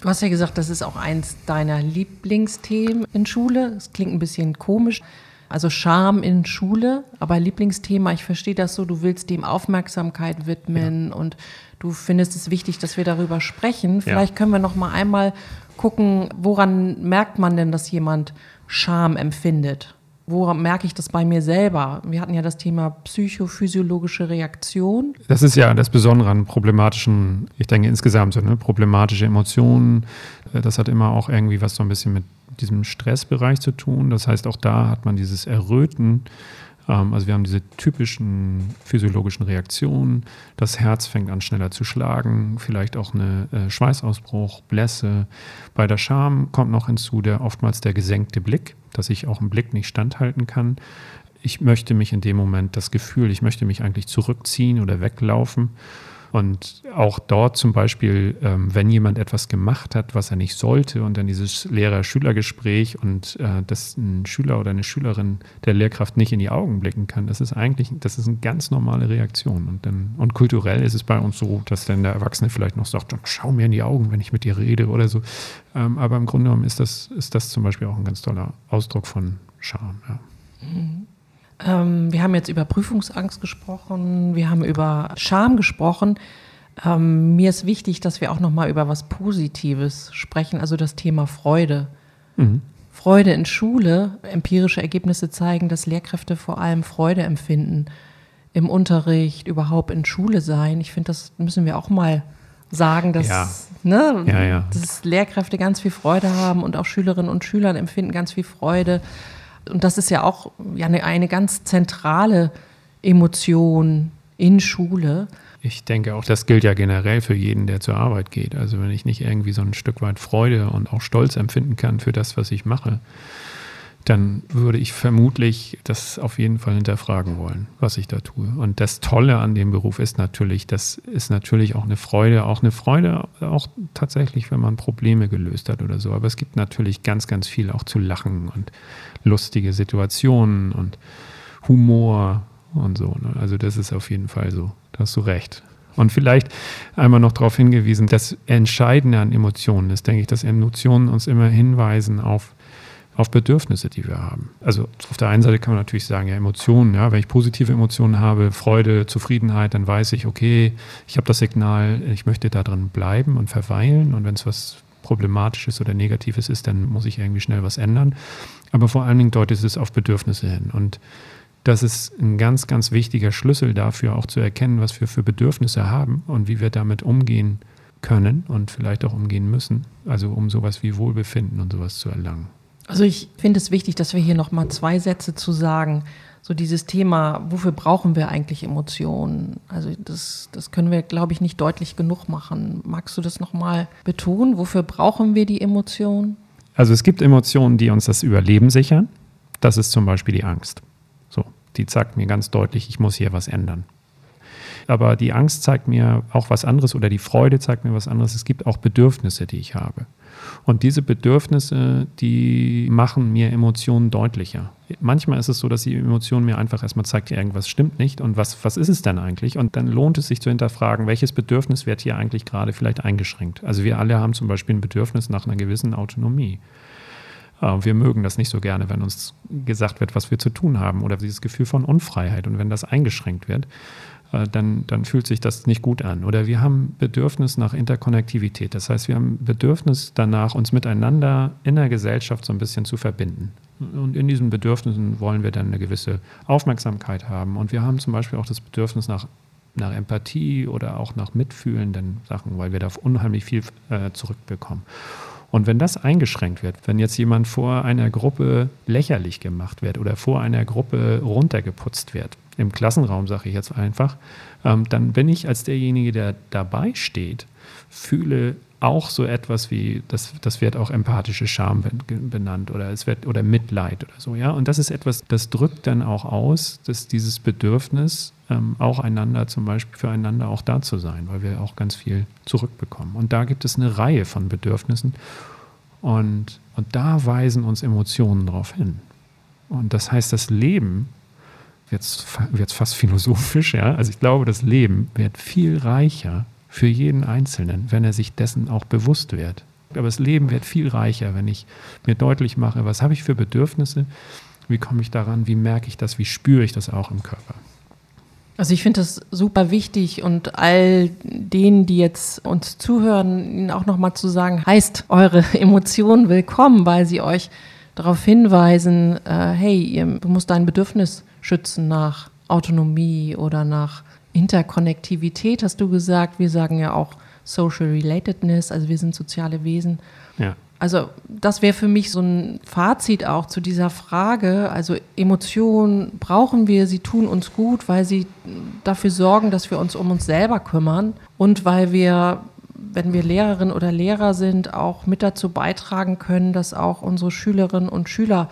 Speaker 1: Du hast ja gesagt, das ist auch eins deiner Lieblingsthemen in Schule. Es klingt ein bisschen komisch. Also Scham in Schule, aber Lieblingsthema, ich verstehe das so, du willst dem Aufmerksamkeit widmen ja. und du findest es wichtig, dass wir darüber sprechen. Vielleicht ja. können wir noch mal einmal gucken, woran merkt man denn, dass jemand Scham empfindet? Woran merke ich das bei mir selber? Wir hatten ja das Thema psychophysiologische Reaktion.
Speaker 2: Das ist ja das Besondere an problematischen, ich denke insgesamt so, ne, problematische Emotionen. Das hat immer auch irgendwie was so ein bisschen mit diesem Stressbereich zu tun. Das heißt, auch da hat man dieses Erröten. Ähm, also wir haben diese typischen physiologischen Reaktionen. Das Herz fängt an schneller zu schlagen, vielleicht auch eine äh, Schweißausbruch, Blässe. Bei der Scham kommt noch hinzu der oftmals der gesenkte Blick, dass ich auch im Blick nicht standhalten kann. Ich möchte mich in dem Moment das Gefühl, ich möchte mich eigentlich zurückziehen oder weglaufen. Und auch dort zum Beispiel, ähm, wenn jemand etwas gemacht hat, was er nicht sollte, und dann dieses Lehrer-Schüler-Gespräch und äh, dass ein Schüler oder eine Schülerin der Lehrkraft nicht in die Augen blicken kann, das ist eigentlich, das ist eine ganz normale Reaktion. Und, dann, und kulturell ist es bei uns so, dass dann der Erwachsene vielleicht noch sagt, schau mir in die Augen, wenn ich mit dir rede oder so. Ähm, aber im Grunde genommen ist das, ist das zum Beispiel auch ein ganz toller Ausdruck von Charme. Ja.
Speaker 1: Mhm. Ähm, wir haben jetzt über Prüfungsangst gesprochen, wir haben über Scham gesprochen. Ähm, mir ist wichtig, dass wir auch noch mal über was Positives sprechen, also das Thema Freude. Mhm. Freude in Schule. Empirische Ergebnisse zeigen, dass Lehrkräfte vor allem Freude empfinden im Unterricht, überhaupt in Schule sein. Ich finde, das müssen wir auch mal sagen, dass,
Speaker 2: Ja.
Speaker 1: Ne,
Speaker 2: Ja, ja.
Speaker 1: dass Lehrkräfte ganz viel Freude haben und auch Schülerinnen und Schüler empfinden ganz viel Freude. Und das ist ja auch ja, eine, eine ganz zentrale Emotion in Schule.
Speaker 2: Ich denke auch, das gilt ja generell für jeden, der zur Arbeit geht. Also wenn ich nicht irgendwie so ein Stück weit Freude und auch Stolz empfinden kann für das, was ich mache, dann würde ich vermutlich das auf jeden Fall hinterfragen wollen, was ich da tue. Und das Tolle an dem Beruf ist natürlich, das ist natürlich auch eine Freude, auch eine Freude, auch tatsächlich, wenn man Probleme gelöst hat oder so. Aber es gibt natürlich ganz, ganz viel auch zu lachen und lustige Situationen und Humor und so. Ne? Also das ist auf jeden Fall so. Da hast du recht. Und vielleicht einmal noch darauf hingewiesen, das Entscheidende an Emotionen ist, denke ich, dass Emotionen uns immer hinweisen auf, auf Bedürfnisse, die wir haben. Also auf der einen Seite kann man natürlich sagen, ja, Emotionen, ja, wenn ich positive Emotionen habe, Freude, Zufriedenheit, dann weiß ich, okay, ich habe das Signal, ich möchte da drin bleiben und verweilen. Und wenn es was Problematisches oder Negatives ist, dann muss ich irgendwie schnell was ändern. Aber vor allen Dingen deutet es auf Bedürfnisse hin. Und das ist ein ganz, ganz wichtiger Schlüssel dafür, auch zu erkennen, was wir für Bedürfnisse haben und wie wir damit umgehen können und vielleicht auch umgehen müssen. Also um sowas wie Wohlbefinden und sowas zu erlangen.
Speaker 1: Also ich finde es wichtig, dass wir hier noch mal zwei Sätze zu sagen. So dieses Thema, wofür brauchen wir eigentlich Emotionen? Also das, das können wir, glaube ich, nicht deutlich genug machen. Magst du das noch mal betonen? Wofür brauchen wir die Emotionen?
Speaker 2: Also es gibt Emotionen, die uns das Überleben sichern. Das ist zum Beispiel die Angst. So, die sagt mir ganz deutlich, ich muss hier was ändern. Aber die Angst zeigt mir auch was anderes oder die Freude zeigt mir was anderes. Es gibt auch Bedürfnisse, die ich habe. Und diese Bedürfnisse, die machen mir Emotionen deutlicher. Manchmal ist es so, dass die Emotion mir einfach erstmal zeigt, irgendwas stimmt nicht und was, was ist es denn eigentlich? Und dann lohnt es sich zu hinterfragen, welches Bedürfnis wird hier eigentlich gerade vielleicht eingeschränkt? Also wir alle haben zum Beispiel ein Bedürfnis nach einer gewissen Autonomie. Äh, Wir mögen das nicht so gerne, wenn uns gesagt wird, was wir zu tun haben oder dieses Gefühl von Unfreiheit. Und wenn das eingeschränkt wird, dann, dann fühlt sich das nicht gut an. Oder wir haben Bedürfnis nach Interkonnektivität. Das heißt, wir haben Bedürfnis danach, uns miteinander in der Gesellschaft so ein bisschen zu verbinden. Und in diesen Bedürfnissen wollen wir dann eine gewisse Aufmerksamkeit haben. Und wir haben zum Beispiel auch das Bedürfnis nach, nach Empathie oder auch nach mitfühlenden Sachen, weil wir da unheimlich viel äh, zurückbekommen. Und wenn das eingeschränkt wird, wenn jetzt jemand vor einer Gruppe lächerlich gemacht wird oder vor einer Gruppe runtergeputzt wird, im Klassenraum sage ich jetzt einfach, ähm, dann bin ich als derjenige, der dabei steht, fühle auch so etwas wie, das, das wird auch empathische Scham ben- benannt oder es wird oder Mitleid oder so, ja. Und das ist etwas, das drückt dann auch aus, dass dieses Bedürfnis, ähm, auch einander zum Beispiel füreinander auch da zu sein, weil wir auch ganz viel zurückbekommen. Und da gibt es eine Reihe von Bedürfnissen und, und da weisen uns Emotionen darauf hin. Und das heißt, das Leben jetzt wird fast philosophisch, ja. Also ich glaube, das Leben wird viel reicher für jeden Einzelnen, wenn er sich dessen auch bewusst wird. Aber das Leben wird viel reicher, wenn ich mir deutlich mache, was habe ich für Bedürfnisse, wie komme ich daran, wie merke ich das, wie spüre ich das auch im Körper.
Speaker 1: Also ich finde das super wichtig und all denen, die jetzt uns zuhören, ihnen auch nochmal zu sagen, heißt eure Emotionen willkommen, weil sie euch darauf hinweisen, äh, hey, ihr, du musst dein Bedürfnis schützen nach Autonomie oder nach Interkonnektivität, hast du gesagt. Wir sagen ja auch Social Relatedness, also wir sind soziale Wesen.
Speaker 2: Ja.
Speaker 1: Also das wäre für mich so ein Fazit auch zu dieser Frage. Also Emotionen brauchen wir, sie tun uns gut, weil sie dafür sorgen, dass wir uns um uns selber kümmern und weil wir, wenn wir Lehrerin oder Lehrer sind, auch mit dazu beitragen können, dass auch unsere Schülerinnen und Schüler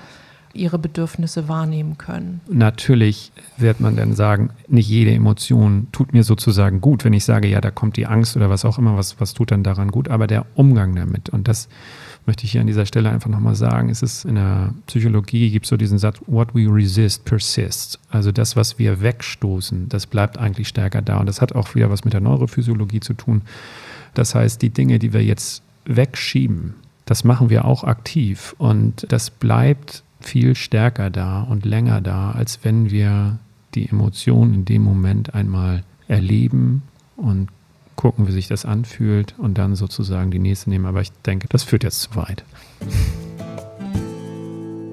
Speaker 1: ihre Bedürfnisse wahrnehmen können.
Speaker 2: Natürlich wird man dann sagen, nicht jede Emotion tut mir sozusagen gut, wenn ich sage, ja, da kommt die Angst oder was auch immer, was, was tut dann daran gut, aber der Umgang damit und das möchte ich hier an dieser Stelle einfach nochmal sagen. Es ist in der Psychologie gibt es so diesen Satz, what we resist persists. Also das, was wir wegstoßen, das bleibt eigentlich stärker da. Und das hat auch wieder was mit der Neurophysiologie zu tun. Das heißt, die Dinge, die wir jetzt wegschieben, das machen wir auch aktiv. Und das bleibt viel stärker da und länger da, als wenn wir die Emotionen in dem Moment einmal erleben und gucken, wie sich das anfühlt und dann sozusagen die nächste nehmen. Aber ich denke, das führt jetzt zu weit.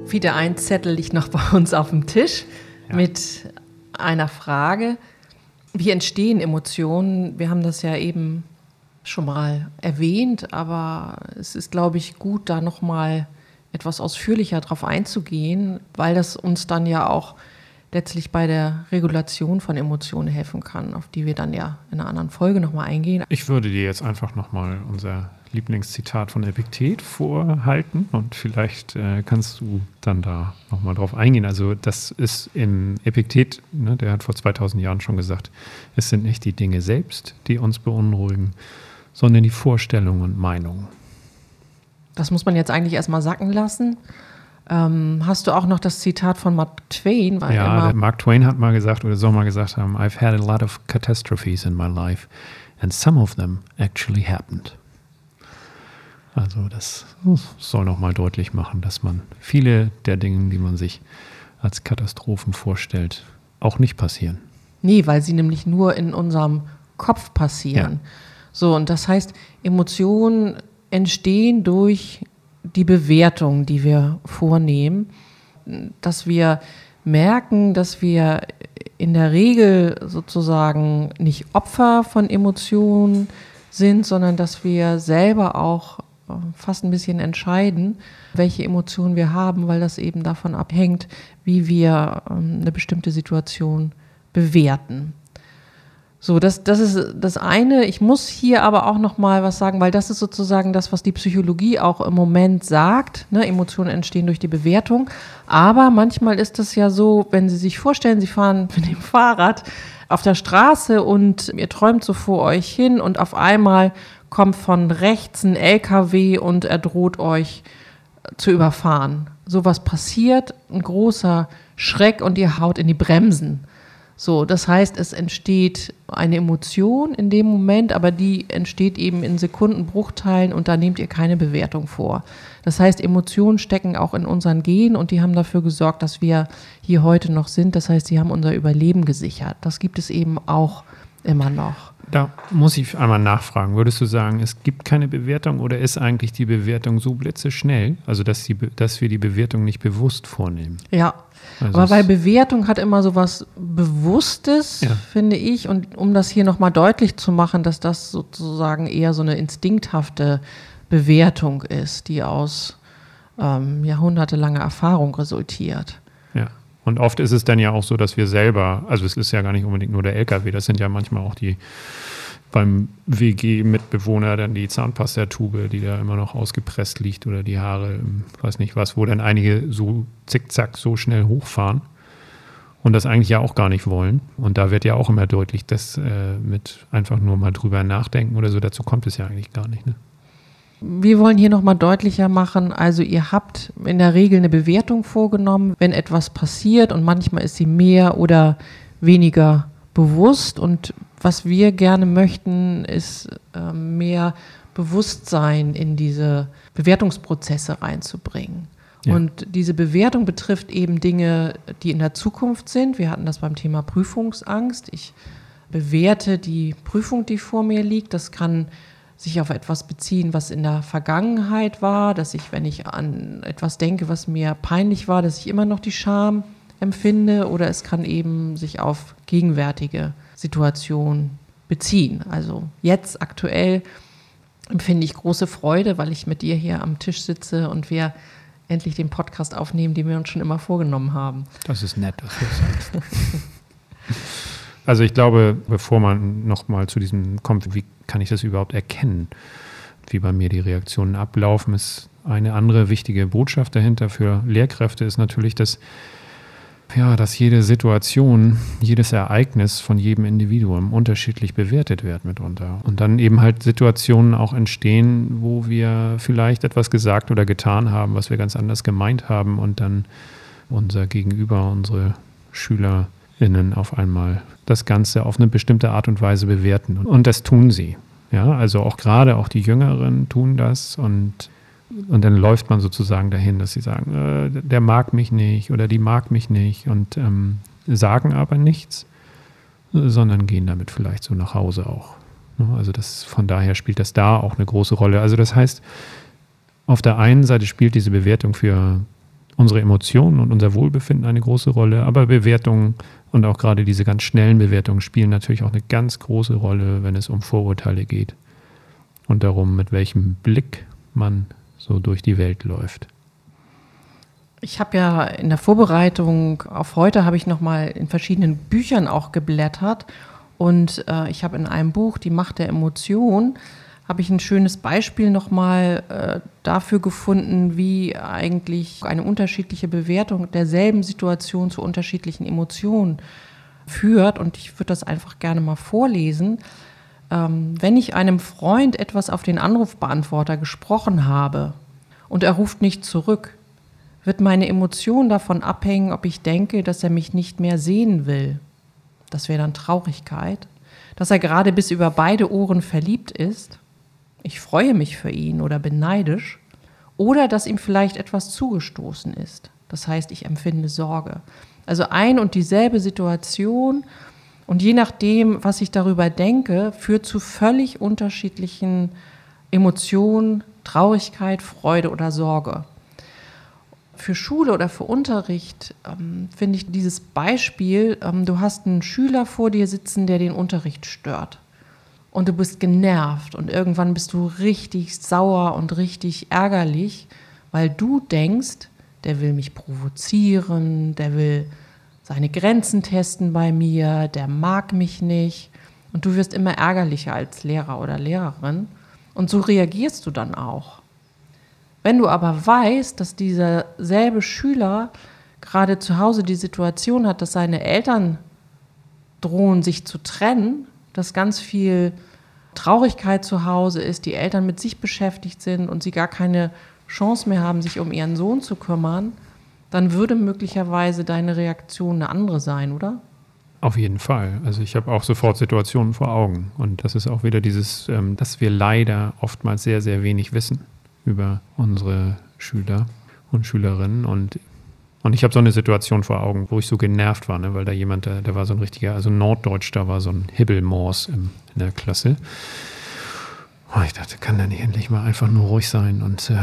Speaker 1: Wieder ein Zettel liegt noch bei uns auf dem Tisch
Speaker 2: Ja.
Speaker 1: mit einer Frage. Wie entstehen Emotionen? Wir haben das ja eben schon mal erwähnt, aber es ist, glaube ich, gut, da nochmal etwas ausführlicher drauf einzugehen, weil das uns dann ja auch letztlich bei der Regulation von Emotionen helfen kann, auf die wir dann ja in einer anderen Folge nochmal eingehen.
Speaker 2: Ich würde dir jetzt einfach nochmal unser Lieblingszitat von Epiktet vorhalten und vielleicht äh, kannst du dann da nochmal drauf eingehen. Also das ist in Epiktet, ne, der hat vor 2000 Jahren schon gesagt, es sind nicht die Dinge selbst, die uns beunruhigen, sondern die Vorstellungen und Meinungen.
Speaker 1: Das muss man jetzt eigentlich erstmal sacken lassen. Ähm, hast du auch noch das Zitat von Mark Twain?
Speaker 2: ja, Mark Twain hat mal gesagt oder soll mal gesagt haben, I've had a lot of catastrophes in my life and some of them actually happened. Also das soll nochmal deutlich machen, dass man viele der Dinge, die man sich als Katastrophen vorstellt, auch nicht passieren.
Speaker 1: Nee, weil sie nämlich nur in unserem Kopf passieren. Ja. So, und das heißt, Emotionen entstehen durch die Bewertung, die wir vornehmen, dass wir merken, dass wir in der Regel sozusagen nicht Opfer von Emotionen sind, sondern dass wir selber auch äh, fast ein bisschen entscheiden, welche Emotionen wir haben, weil das eben davon abhängt, wie wir ähm, eine bestimmte Situation bewerten. So, das, das ist das eine. Ich muss hier aber auch noch mal was sagen, weil das ist sozusagen das, was die Psychologie auch im Moment sagt. Ne? Emotionen entstehen durch die Bewertung. Aber manchmal ist es ja so, wenn Sie sich vorstellen, Sie fahren mit dem Fahrrad auf der Straße und ihr träumt so vor euch hin und auf einmal kommt von rechts ein LKW und er droht euch zu überfahren. Sowas passiert, ein großer Schreck und ihr haut in die Bremsen. So, das heißt, es entsteht eine Emotion in dem Moment, aber die entsteht eben in Sekundenbruchteilen und da nehmt ihr keine Bewertung vor. Das heißt, Emotionen stecken auch in unseren Genen und die haben dafür gesorgt, dass wir hier heute noch sind. Das heißt, sie haben unser Überleben gesichert. Das gibt es eben auch immer noch.
Speaker 2: Da muss ich einmal nachfragen. Würdest du sagen, es gibt keine Bewertung oder ist eigentlich die Bewertung so blitzeschnell, also dass, die, dass wir die Bewertung nicht bewusst vornehmen?
Speaker 1: Ja, also aber weil Bewertung hat immer so was Bewusstes, ja. finde ich. Und um das hier nochmal deutlich zu machen, dass das sozusagen eher so eine instinkthafte Bewertung ist, die aus ähm, jahrhundertelanger Erfahrung resultiert.
Speaker 2: Ja. Und oft ist es dann ja auch so, dass wir selber, also es ist ja gar nicht unbedingt nur der LKW, das sind ja manchmal auch die beim WG-Mitbewohner dann die Zahnpastatube, die da immer noch ausgepresst liegt oder die Haare, weiß nicht was, wo dann einige so zickzack so schnell hochfahren und das eigentlich ja auch gar nicht wollen. Und da wird ja auch immer deutlich, dass äh, mit einfach nur mal drüber nachdenken oder so, dazu kommt es ja eigentlich gar nicht. Ne?
Speaker 1: Wir wollen hier nochmal deutlicher machen, also ihr habt in der Regel eine Bewertung vorgenommen, wenn etwas passiert und manchmal ist sie mehr oder weniger bewusst und was wir gerne möchten, ist äh, mehr Bewusstsein in diese Bewertungsprozesse reinzubringen. Ja. Und diese Bewertung betrifft eben Dinge, die in der Zukunft sind. Wir hatten das beim Thema Prüfungsangst. Ich bewerte die Prüfung, die vor mir liegt. Das kann sich auf etwas beziehen, was in der Vergangenheit war, dass ich, wenn ich an etwas denke, was mir peinlich war, dass ich immer noch die Scham empfinde, oder es kann eben sich auf gegenwärtige Situation beziehen. Also jetzt aktuell empfinde ich große Freude, weil ich mit dir hier am Tisch sitze und wir endlich den Podcast aufnehmen, den wir uns schon immer vorgenommen haben.
Speaker 2: Das ist nett, dass du das sagst. also ich glaube, bevor man nochmal zu diesem kommt, wie kann ich das überhaupt erkennen, wie bei mir die Reaktionen ablaufen, ist eine andere wichtige Botschaft dahinter für Lehrkräfte ist natürlich, dass ja, dass jede Situation, jedes Ereignis von jedem Individuum unterschiedlich bewertet wird mitunter. Und dann eben halt Situationen auch entstehen, wo wir vielleicht etwas gesagt oder getan haben, was wir ganz anders gemeint haben und dann unser Gegenüber, unsere SchülerInnen auf einmal das Ganze auf eine bestimmte Art und Weise bewerten. Und das tun sie. Ja, also auch gerade auch die Jüngeren tun das und und dann läuft man sozusagen dahin, dass sie sagen, äh, der mag mich nicht oder die mag mich nicht und ähm, sagen aber nichts, sondern gehen damit vielleicht so nach Hause auch. Ne? Also das, von daher spielt das da auch eine große Rolle. Also das heißt, auf der einen Seite spielt diese Bewertung für unsere Emotionen und unser Wohlbefinden eine große Rolle, aber Bewertungen und auch gerade diese ganz schnellen Bewertungen spielen natürlich auch eine ganz große Rolle, wenn es um Vorurteile geht und darum, mit welchem Blick man so durch die Welt läuft.
Speaker 1: Ich habe ja in der Vorbereitung auf heute habe ich noch mal in verschiedenen Büchern auch geblättert und äh, ich habe in einem Buch Die Macht der Emotion habe ich ein schönes Beispiel noch mal äh, dafür gefunden, wie eigentlich eine unterschiedliche Bewertung derselben Situation zu unterschiedlichen Emotionen führt und ich würde das einfach gerne mal vorlesen. Ähm, wenn ich einem Freund etwas auf den Anrufbeantworter gesprochen habe und er ruft nicht zurück, wird meine Emotion davon abhängen, ob ich denke, dass er mich nicht mehr sehen will. Das wäre dann Traurigkeit. Dass er gerade bis über beide Ohren verliebt ist. Ich freue mich für ihn oder bin neidisch. Oder dass ihm vielleicht etwas zugestoßen ist. Das heißt, ich empfinde Sorge. Also ein und dieselbe Situation und je nachdem, was ich darüber denke, führt zu völlig unterschiedlichen Emotionen, Traurigkeit, Freude oder Sorge für Schule oder für Unterricht ähm, finde ich dieses Beispiel, ähm, du hast einen Schüler vor dir sitzen, der den Unterricht stört. Und du bist genervt und irgendwann bist du richtig sauer und richtig ärgerlich, weil du denkst, der will mich provozieren, der will seine Grenzen testen bei mir, der mag mich nicht. Und du wirst immer ärgerlicher als Lehrer oder Lehrerin. Und so reagierst du dann auch. Wenn du aber weißt, dass dieser selbe Schüler gerade zu Hause die Situation hat, dass seine Eltern drohen, sich zu trennen, dass ganz viel Traurigkeit zu Hause ist, die Eltern mit sich beschäftigt sind und sie gar keine Chance mehr haben, sich um ihren Sohn zu kümmern, dann würde möglicherweise deine Reaktion eine andere sein, oder?
Speaker 2: Auf jeden Fall. Also ich habe auch sofort Situationen vor Augen. Und das ist auch wieder dieses, ähm, dass wir leider oftmals sehr, sehr wenig wissen über unsere Schüler und Schülerinnen. Und, und ich habe so eine Situation vor Augen, wo ich so genervt war, ne, weil da jemand, der, der war so ein richtiger, also Norddeutsch, da war so ein Hibbelmors in der Klasse. Oh, ich dachte, kann der nicht endlich mal einfach nur ruhig sein und äh,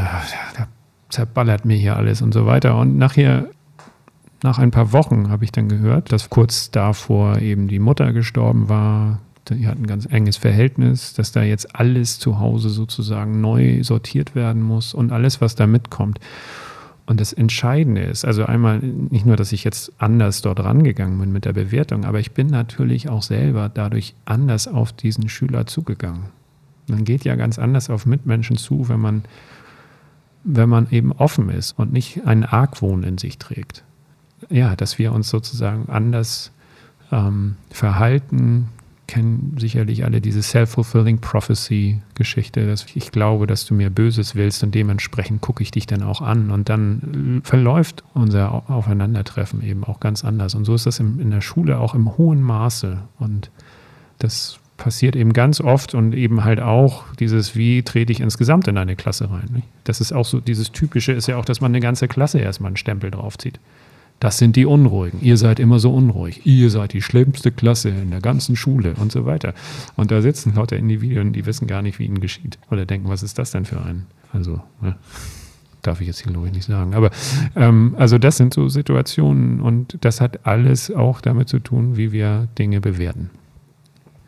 Speaker 2: der zerballert mir hier alles und so weiter. Und nachher nach ein paar Wochen habe ich dann gehört, dass kurz davor eben die Mutter gestorben war, die hatten ein ganz enges Verhältnis, dass da jetzt alles zu Hause sozusagen neu sortiert werden muss und alles, was da mitkommt. Und das Entscheidende ist, also einmal nicht nur, dass ich jetzt anders dort rangegangen bin mit der Bewertung, aber ich bin natürlich auch selber dadurch anders auf diesen Schüler zugegangen. Man geht ja ganz anders auf Mitmenschen zu, wenn man, wenn man eben offen ist und nicht einen Argwohn in sich trägt. Ja, dass wir uns sozusagen anders ähm, verhalten, kennen sicherlich alle diese Self-Fulfilling Prophecy-Geschichte, dass ich glaube, dass du mir Böses willst und dementsprechend gucke ich dich dann auch an und dann verläuft unser Aufeinandertreffen eben auch ganz anders. Und so ist das in, in der Schule auch im hohen Maße und das passiert eben ganz oft und eben halt auch dieses, wie trete ich insgesamt in eine Klasse rein. Das ist auch so, dieses Typische ist ja auch, dass man eine ganze Klasse erstmal einen Stempel draufzieht. Das sind die Unruhigen. Ihr seid immer so unruhig. Ihr seid die schlimmste Klasse in der ganzen Schule und so weiter. Und da sitzen lauter Individuen, die wissen gar nicht, wie ihnen geschieht. Oder denken, was ist das denn für ein? Also, ne? darf ich jetzt hier, glaube ich, nicht sagen. Aber ähm, also das sind so Situationen und das hat alles auch damit zu tun, wie wir Dinge bewerten.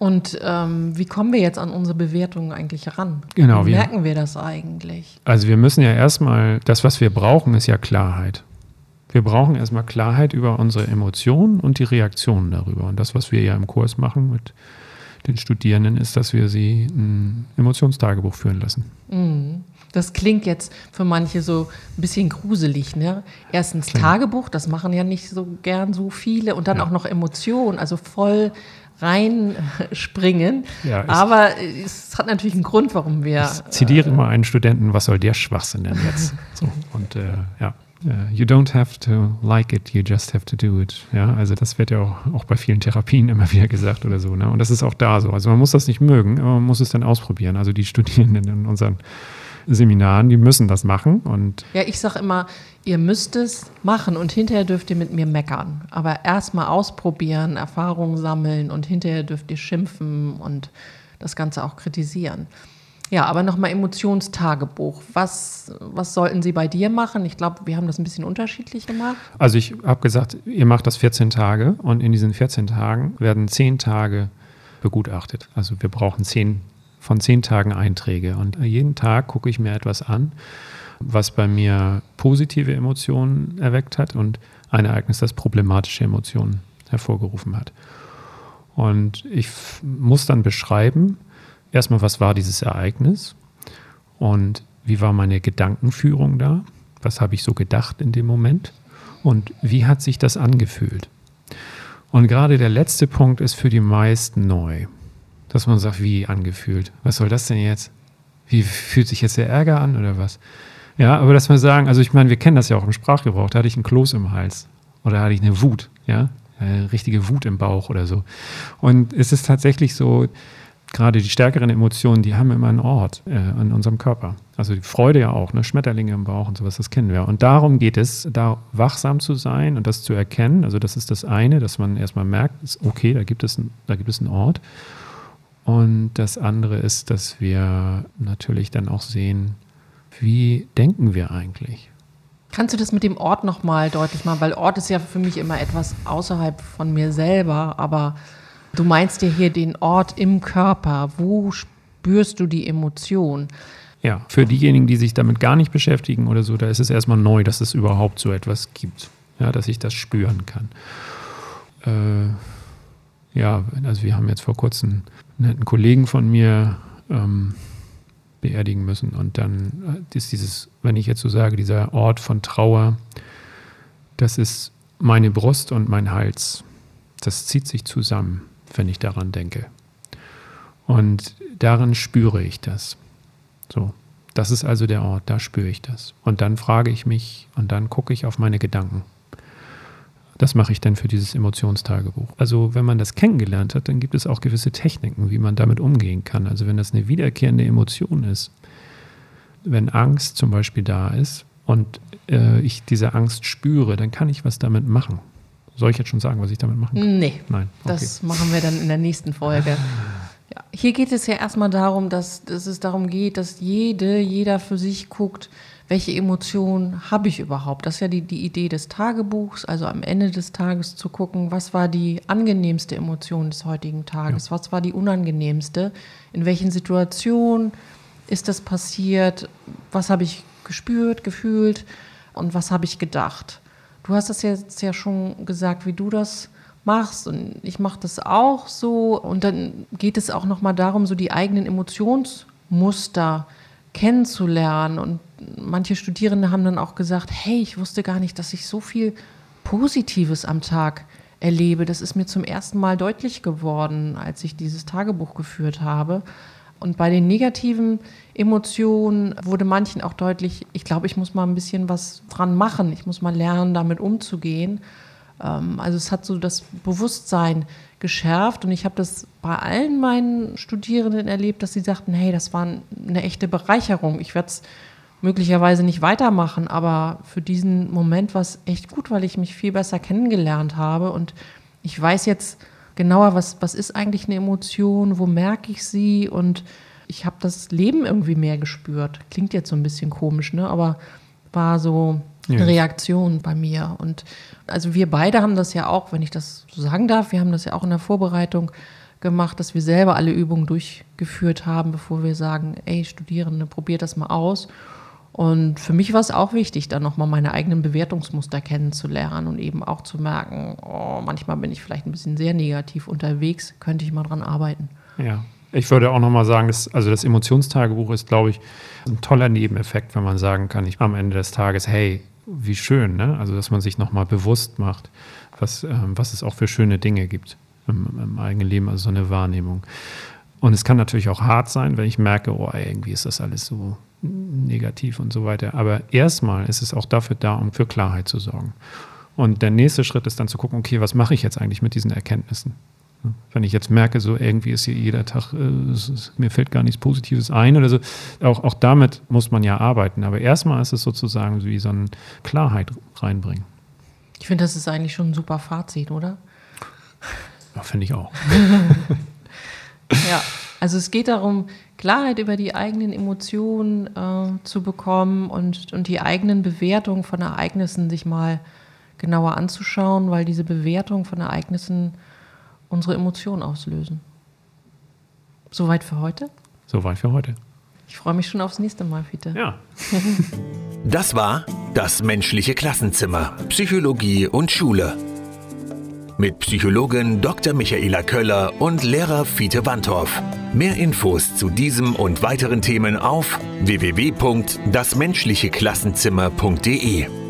Speaker 1: Und ähm, wie kommen wir jetzt an unsere Bewertungen eigentlich ran?
Speaker 2: Genau.
Speaker 1: Wie merken wir das eigentlich?
Speaker 2: Also wir müssen ja erstmal, das, was wir brauchen, ist ja Klarheit. Wir brauchen erstmal Klarheit über unsere Emotionen und die Reaktionen darüber. Und das, was wir ja im Kurs machen mit den Studierenden, ist, dass wir sie ein Emotionstagebuch führen lassen.
Speaker 1: Mhm. Das klingt jetzt für manche so ein bisschen gruselig. Ne? Erstens. Tagebuch, das machen ja nicht so gern so viele. Und dann ja. auch noch Emotionen, also voll reinspringen. Ja, Aber es hat natürlich einen Grund, warum wir.
Speaker 2: Ich zitiere äh, immer einen Studenten, was soll der Schwachsinn denn jetzt? so, und äh, ja. You don't have to like it, you just have to do it. Ja, also das wird ja auch, auch bei vielen Therapien immer wieder gesagt oder so. Ne? Und das ist auch da so. Also man muss das nicht mögen, aber man muss es dann ausprobieren. Also die Studierenden in unseren Seminaren, die müssen das machen. Und
Speaker 1: ja, ich sage immer, ihr müsst es machen und hinterher dürft ihr mit mir meckern. Aber erstmal ausprobieren, Erfahrungen sammeln und hinterher dürft ihr schimpfen und das Ganze auch kritisieren. Ja, aber nochmal Emotionstagebuch. Was, was sollten Sie bei dir machen? Ich glaube, wir haben das ein bisschen unterschiedlich gemacht.
Speaker 2: Also ich habe gesagt, ihr macht das 14 Tage und in diesen 14 Tagen werden 10 Tage begutachtet. Also wir brauchen 10 von zehn Tagen Einträge. Und jeden Tag gucke ich mir etwas an, was bei mir positive Emotionen erweckt hat und ein Ereignis, das problematische Emotionen hervorgerufen hat. Und ich muss dann beschreiben, erstmal, was war dieses Ereignis und wie war meine Gedankenführung da, was habe ich so gedacht in dem Moment und wie hat sich das angefühlt. Und gerade der letzte Punkt ist für die meisten neu, dass man sagt, wie angefühlt. Was soll das denn jetzt? Wie fühlt sich jetzt der Ärger an oder was? Ja, aber dass wir sagen, also ich meine, wir kennen das ja auch im Sprachgebrauch, da hatte ich einen Kloß im Hals oder hatte ich eine Wut, ja, eine richtige Wut im Bauch oder so. Und es ist tatsächlich so, gerade die stärkeren Emotionen, die haben immer einen Ort äh, an unserem Körper. Also die Freude ja auch, ne? Schmetterlinge im Bauch und sowas, das kennen wir. Und darum geht es, da wachsam zu sein und das zu erkennen. Also das ist das eine, dass man erstmal merkt, okay, da gibt es, ein, da gibt es einen Ort. Und das andere ist, dass wir natürlich dann auch sehen, wie denken wir eigentlich?
Speaker 1: Kannst du das mit dem Ort nochmal deutlich machen? Weil Ort ist ja für mich immer etwas außerhalb von mir selber, aber du meinst ja hier den Ort im Körper. Wo spürst du die Emotion?
Speaker 2: Ja, für diejenigen, die sich damit gar nicht beschäftigen oder so, da ist es erstmal neu, dass es überhaupt so etwas gibt. Ja, dass ich das spüren kann. Äh, ja, also wir haben jetzt vor kurzem einen Kollegen von mir ähm, beerdigen müssen. Und dann äh, ist dieses, wenn ich jetzt so sage, dieser Ort von Trauer, das ist meine Brust und mein Hals. Das zieht sich zusammen, wenn ich daran denke. Und darin spüre ich das. So, das ist also der Ort, da spüre ich das. Und dann frage ich mich und dann gucke ich auf meine Gedanken. Das mache ich dann für dieses Emotionstagebuch. Also wenn man das kennengelernt hat, dann gibt es auch gewisse Techniken, wie man damit umgehen kann. Also wenn das eine wiederkehrende Emotion ist, wenn Angst zum Beispiel da ist und äh, ich diese Angst spüre, dann kann ich was damit machen. Soll ich jetzt schon sagen, was ich damit machen
Speaker 1: kann? Nee. Nein. Okay. Das machen wir dann in der nächsten Folge. Ja, hier geht es ja erstmal darum, dass, dass es darum geht, dass jede, jeder für sich guckt, welche Emotionen habe ich überhaupt? Das ist ja die, die Idee des Tagebuchs, also am Ende des Tages zu gucken, was war die angenehmste Emotion des heutigen Tages, ja. was war die unangenehmste, in welchen Situationen ist das passiert, was habe ich gespürt, gefühlt und was habe ich gedacht. Du hast das jetzt ja schon gesagt, wie du das machst und ich mache das auch so und dann geht es auch noch mal darum, so die eigenen Emotionsmuster kennenzulernen und manche Studierende haben dann auch gesagt, hey, ich wusste gar nicht, dass ich so viel Positives am Tag erlebe. Das ist mir zum ersten Mal deutlich geworden, als ich dieses Tagebuch geführt habe. Und bei den negativen Emotionen wurde manchen auch deutlich, ich glaube, ich muss mal ein bisschen was dran machen. Ich muss mal lernen, damit umzugehen. Ähm, also es hat so das Bewusstsein geschärft und ich habe das bei allen meinen Studierenden erlebt, dass sie sagten, hey, das war eine echte Bereicherung. Ich werde es möglicherweise nicht weitermachen, aber für diesen Moment war es echt gut, weil ich mich viel besser kennengelernt habe und ich weiß jetzt genauer, was, was ist eigentlich eine Emotion, wo merke ich sie und ich habe das Leben irgendwie mehr gespürt. Klingt jetzt so ein bisschen komisch, ne? aber war so ja. Reaktion bei mir. Und also wir beide haben das ja auch, wenn ich das so sagen darf, wir haben das ja auch in der Vorbereitung gemacht, dass wir selber alle Übungen durchgeführt haben, bevor wir sagen, ey, Studierende, probiert das mal aus. Und für mich war es auch wichtig, dann nochmal meine eigenen Bewertungsmuster kennenzulernen und eben auch zu merken, oh, manchmal bin ich vielleicht ein bisschen sehr negativ unterwegs, könnte ich mal dran arbeiten.
Speaker 2: Ja, ich würde auch nochmal sagen, dass, also das Emotionstagebuch ist, glaube ich, ein toller Nebeneffekt, wenn man sagen kann, ich am Ende des Tages, hey, wie schön, ne? Also, dass man sich nochmal bewusst macht, was, ähm, was es auch für schöne Dinge gibt im, im eigenen Leben, also so eine Wahrnehmung. Und es kann natürlich auch hart sein, wenn ich merke, oh, irgendwie ist das alles so negativ und so weiter. Aber erstmal ist es auch dafür da, um für Klarheit zu sorgen. Und der nächste Schritt ist dann zu gucken, okay, was mache ich jetzt eigentlich mit diesen Erkenntnissen? Wenn ich jetzt merke, so irgendwie ist hier jeder Tag, äh, ist, mir fällt gar nichts Positives ein oder so, auch, auch damit muss man ja arbeiten. Aber erstmal ist es sozusagen wie so eine Klarheit reinbringen.
Speaker 1: Ich finde, das ist eigentlich schon ein super Fazit, oder?
Speaker 2: Ja, finde ich auch.
Speaker 1: ja, also es geht darum, Klarheit über die eigenen Emotionen äh, zu bekommen und, und die eigenen Bewertungen von Ereignissen sich mal genauer anzuschauen, weil diese Bewertung von Ereignissen unsere Emotionen auslösen. Soweit für heute.
Speaker 2: Soweit für heute.
Speaker 1: Ich freue mich schon aufs nächste Mal, Fiete.
Speaker 2: Ja.
Speaker 3: Das war das menschliche Klassenzimmer, Psychologie und Schule. Mit Psychologin Dr. Michaela Köller und Lehrer Fiete Wandorf. Mehr Infos zu diesem und weiteren Themen auf www.dasmenschlicheklassenzimmer.de.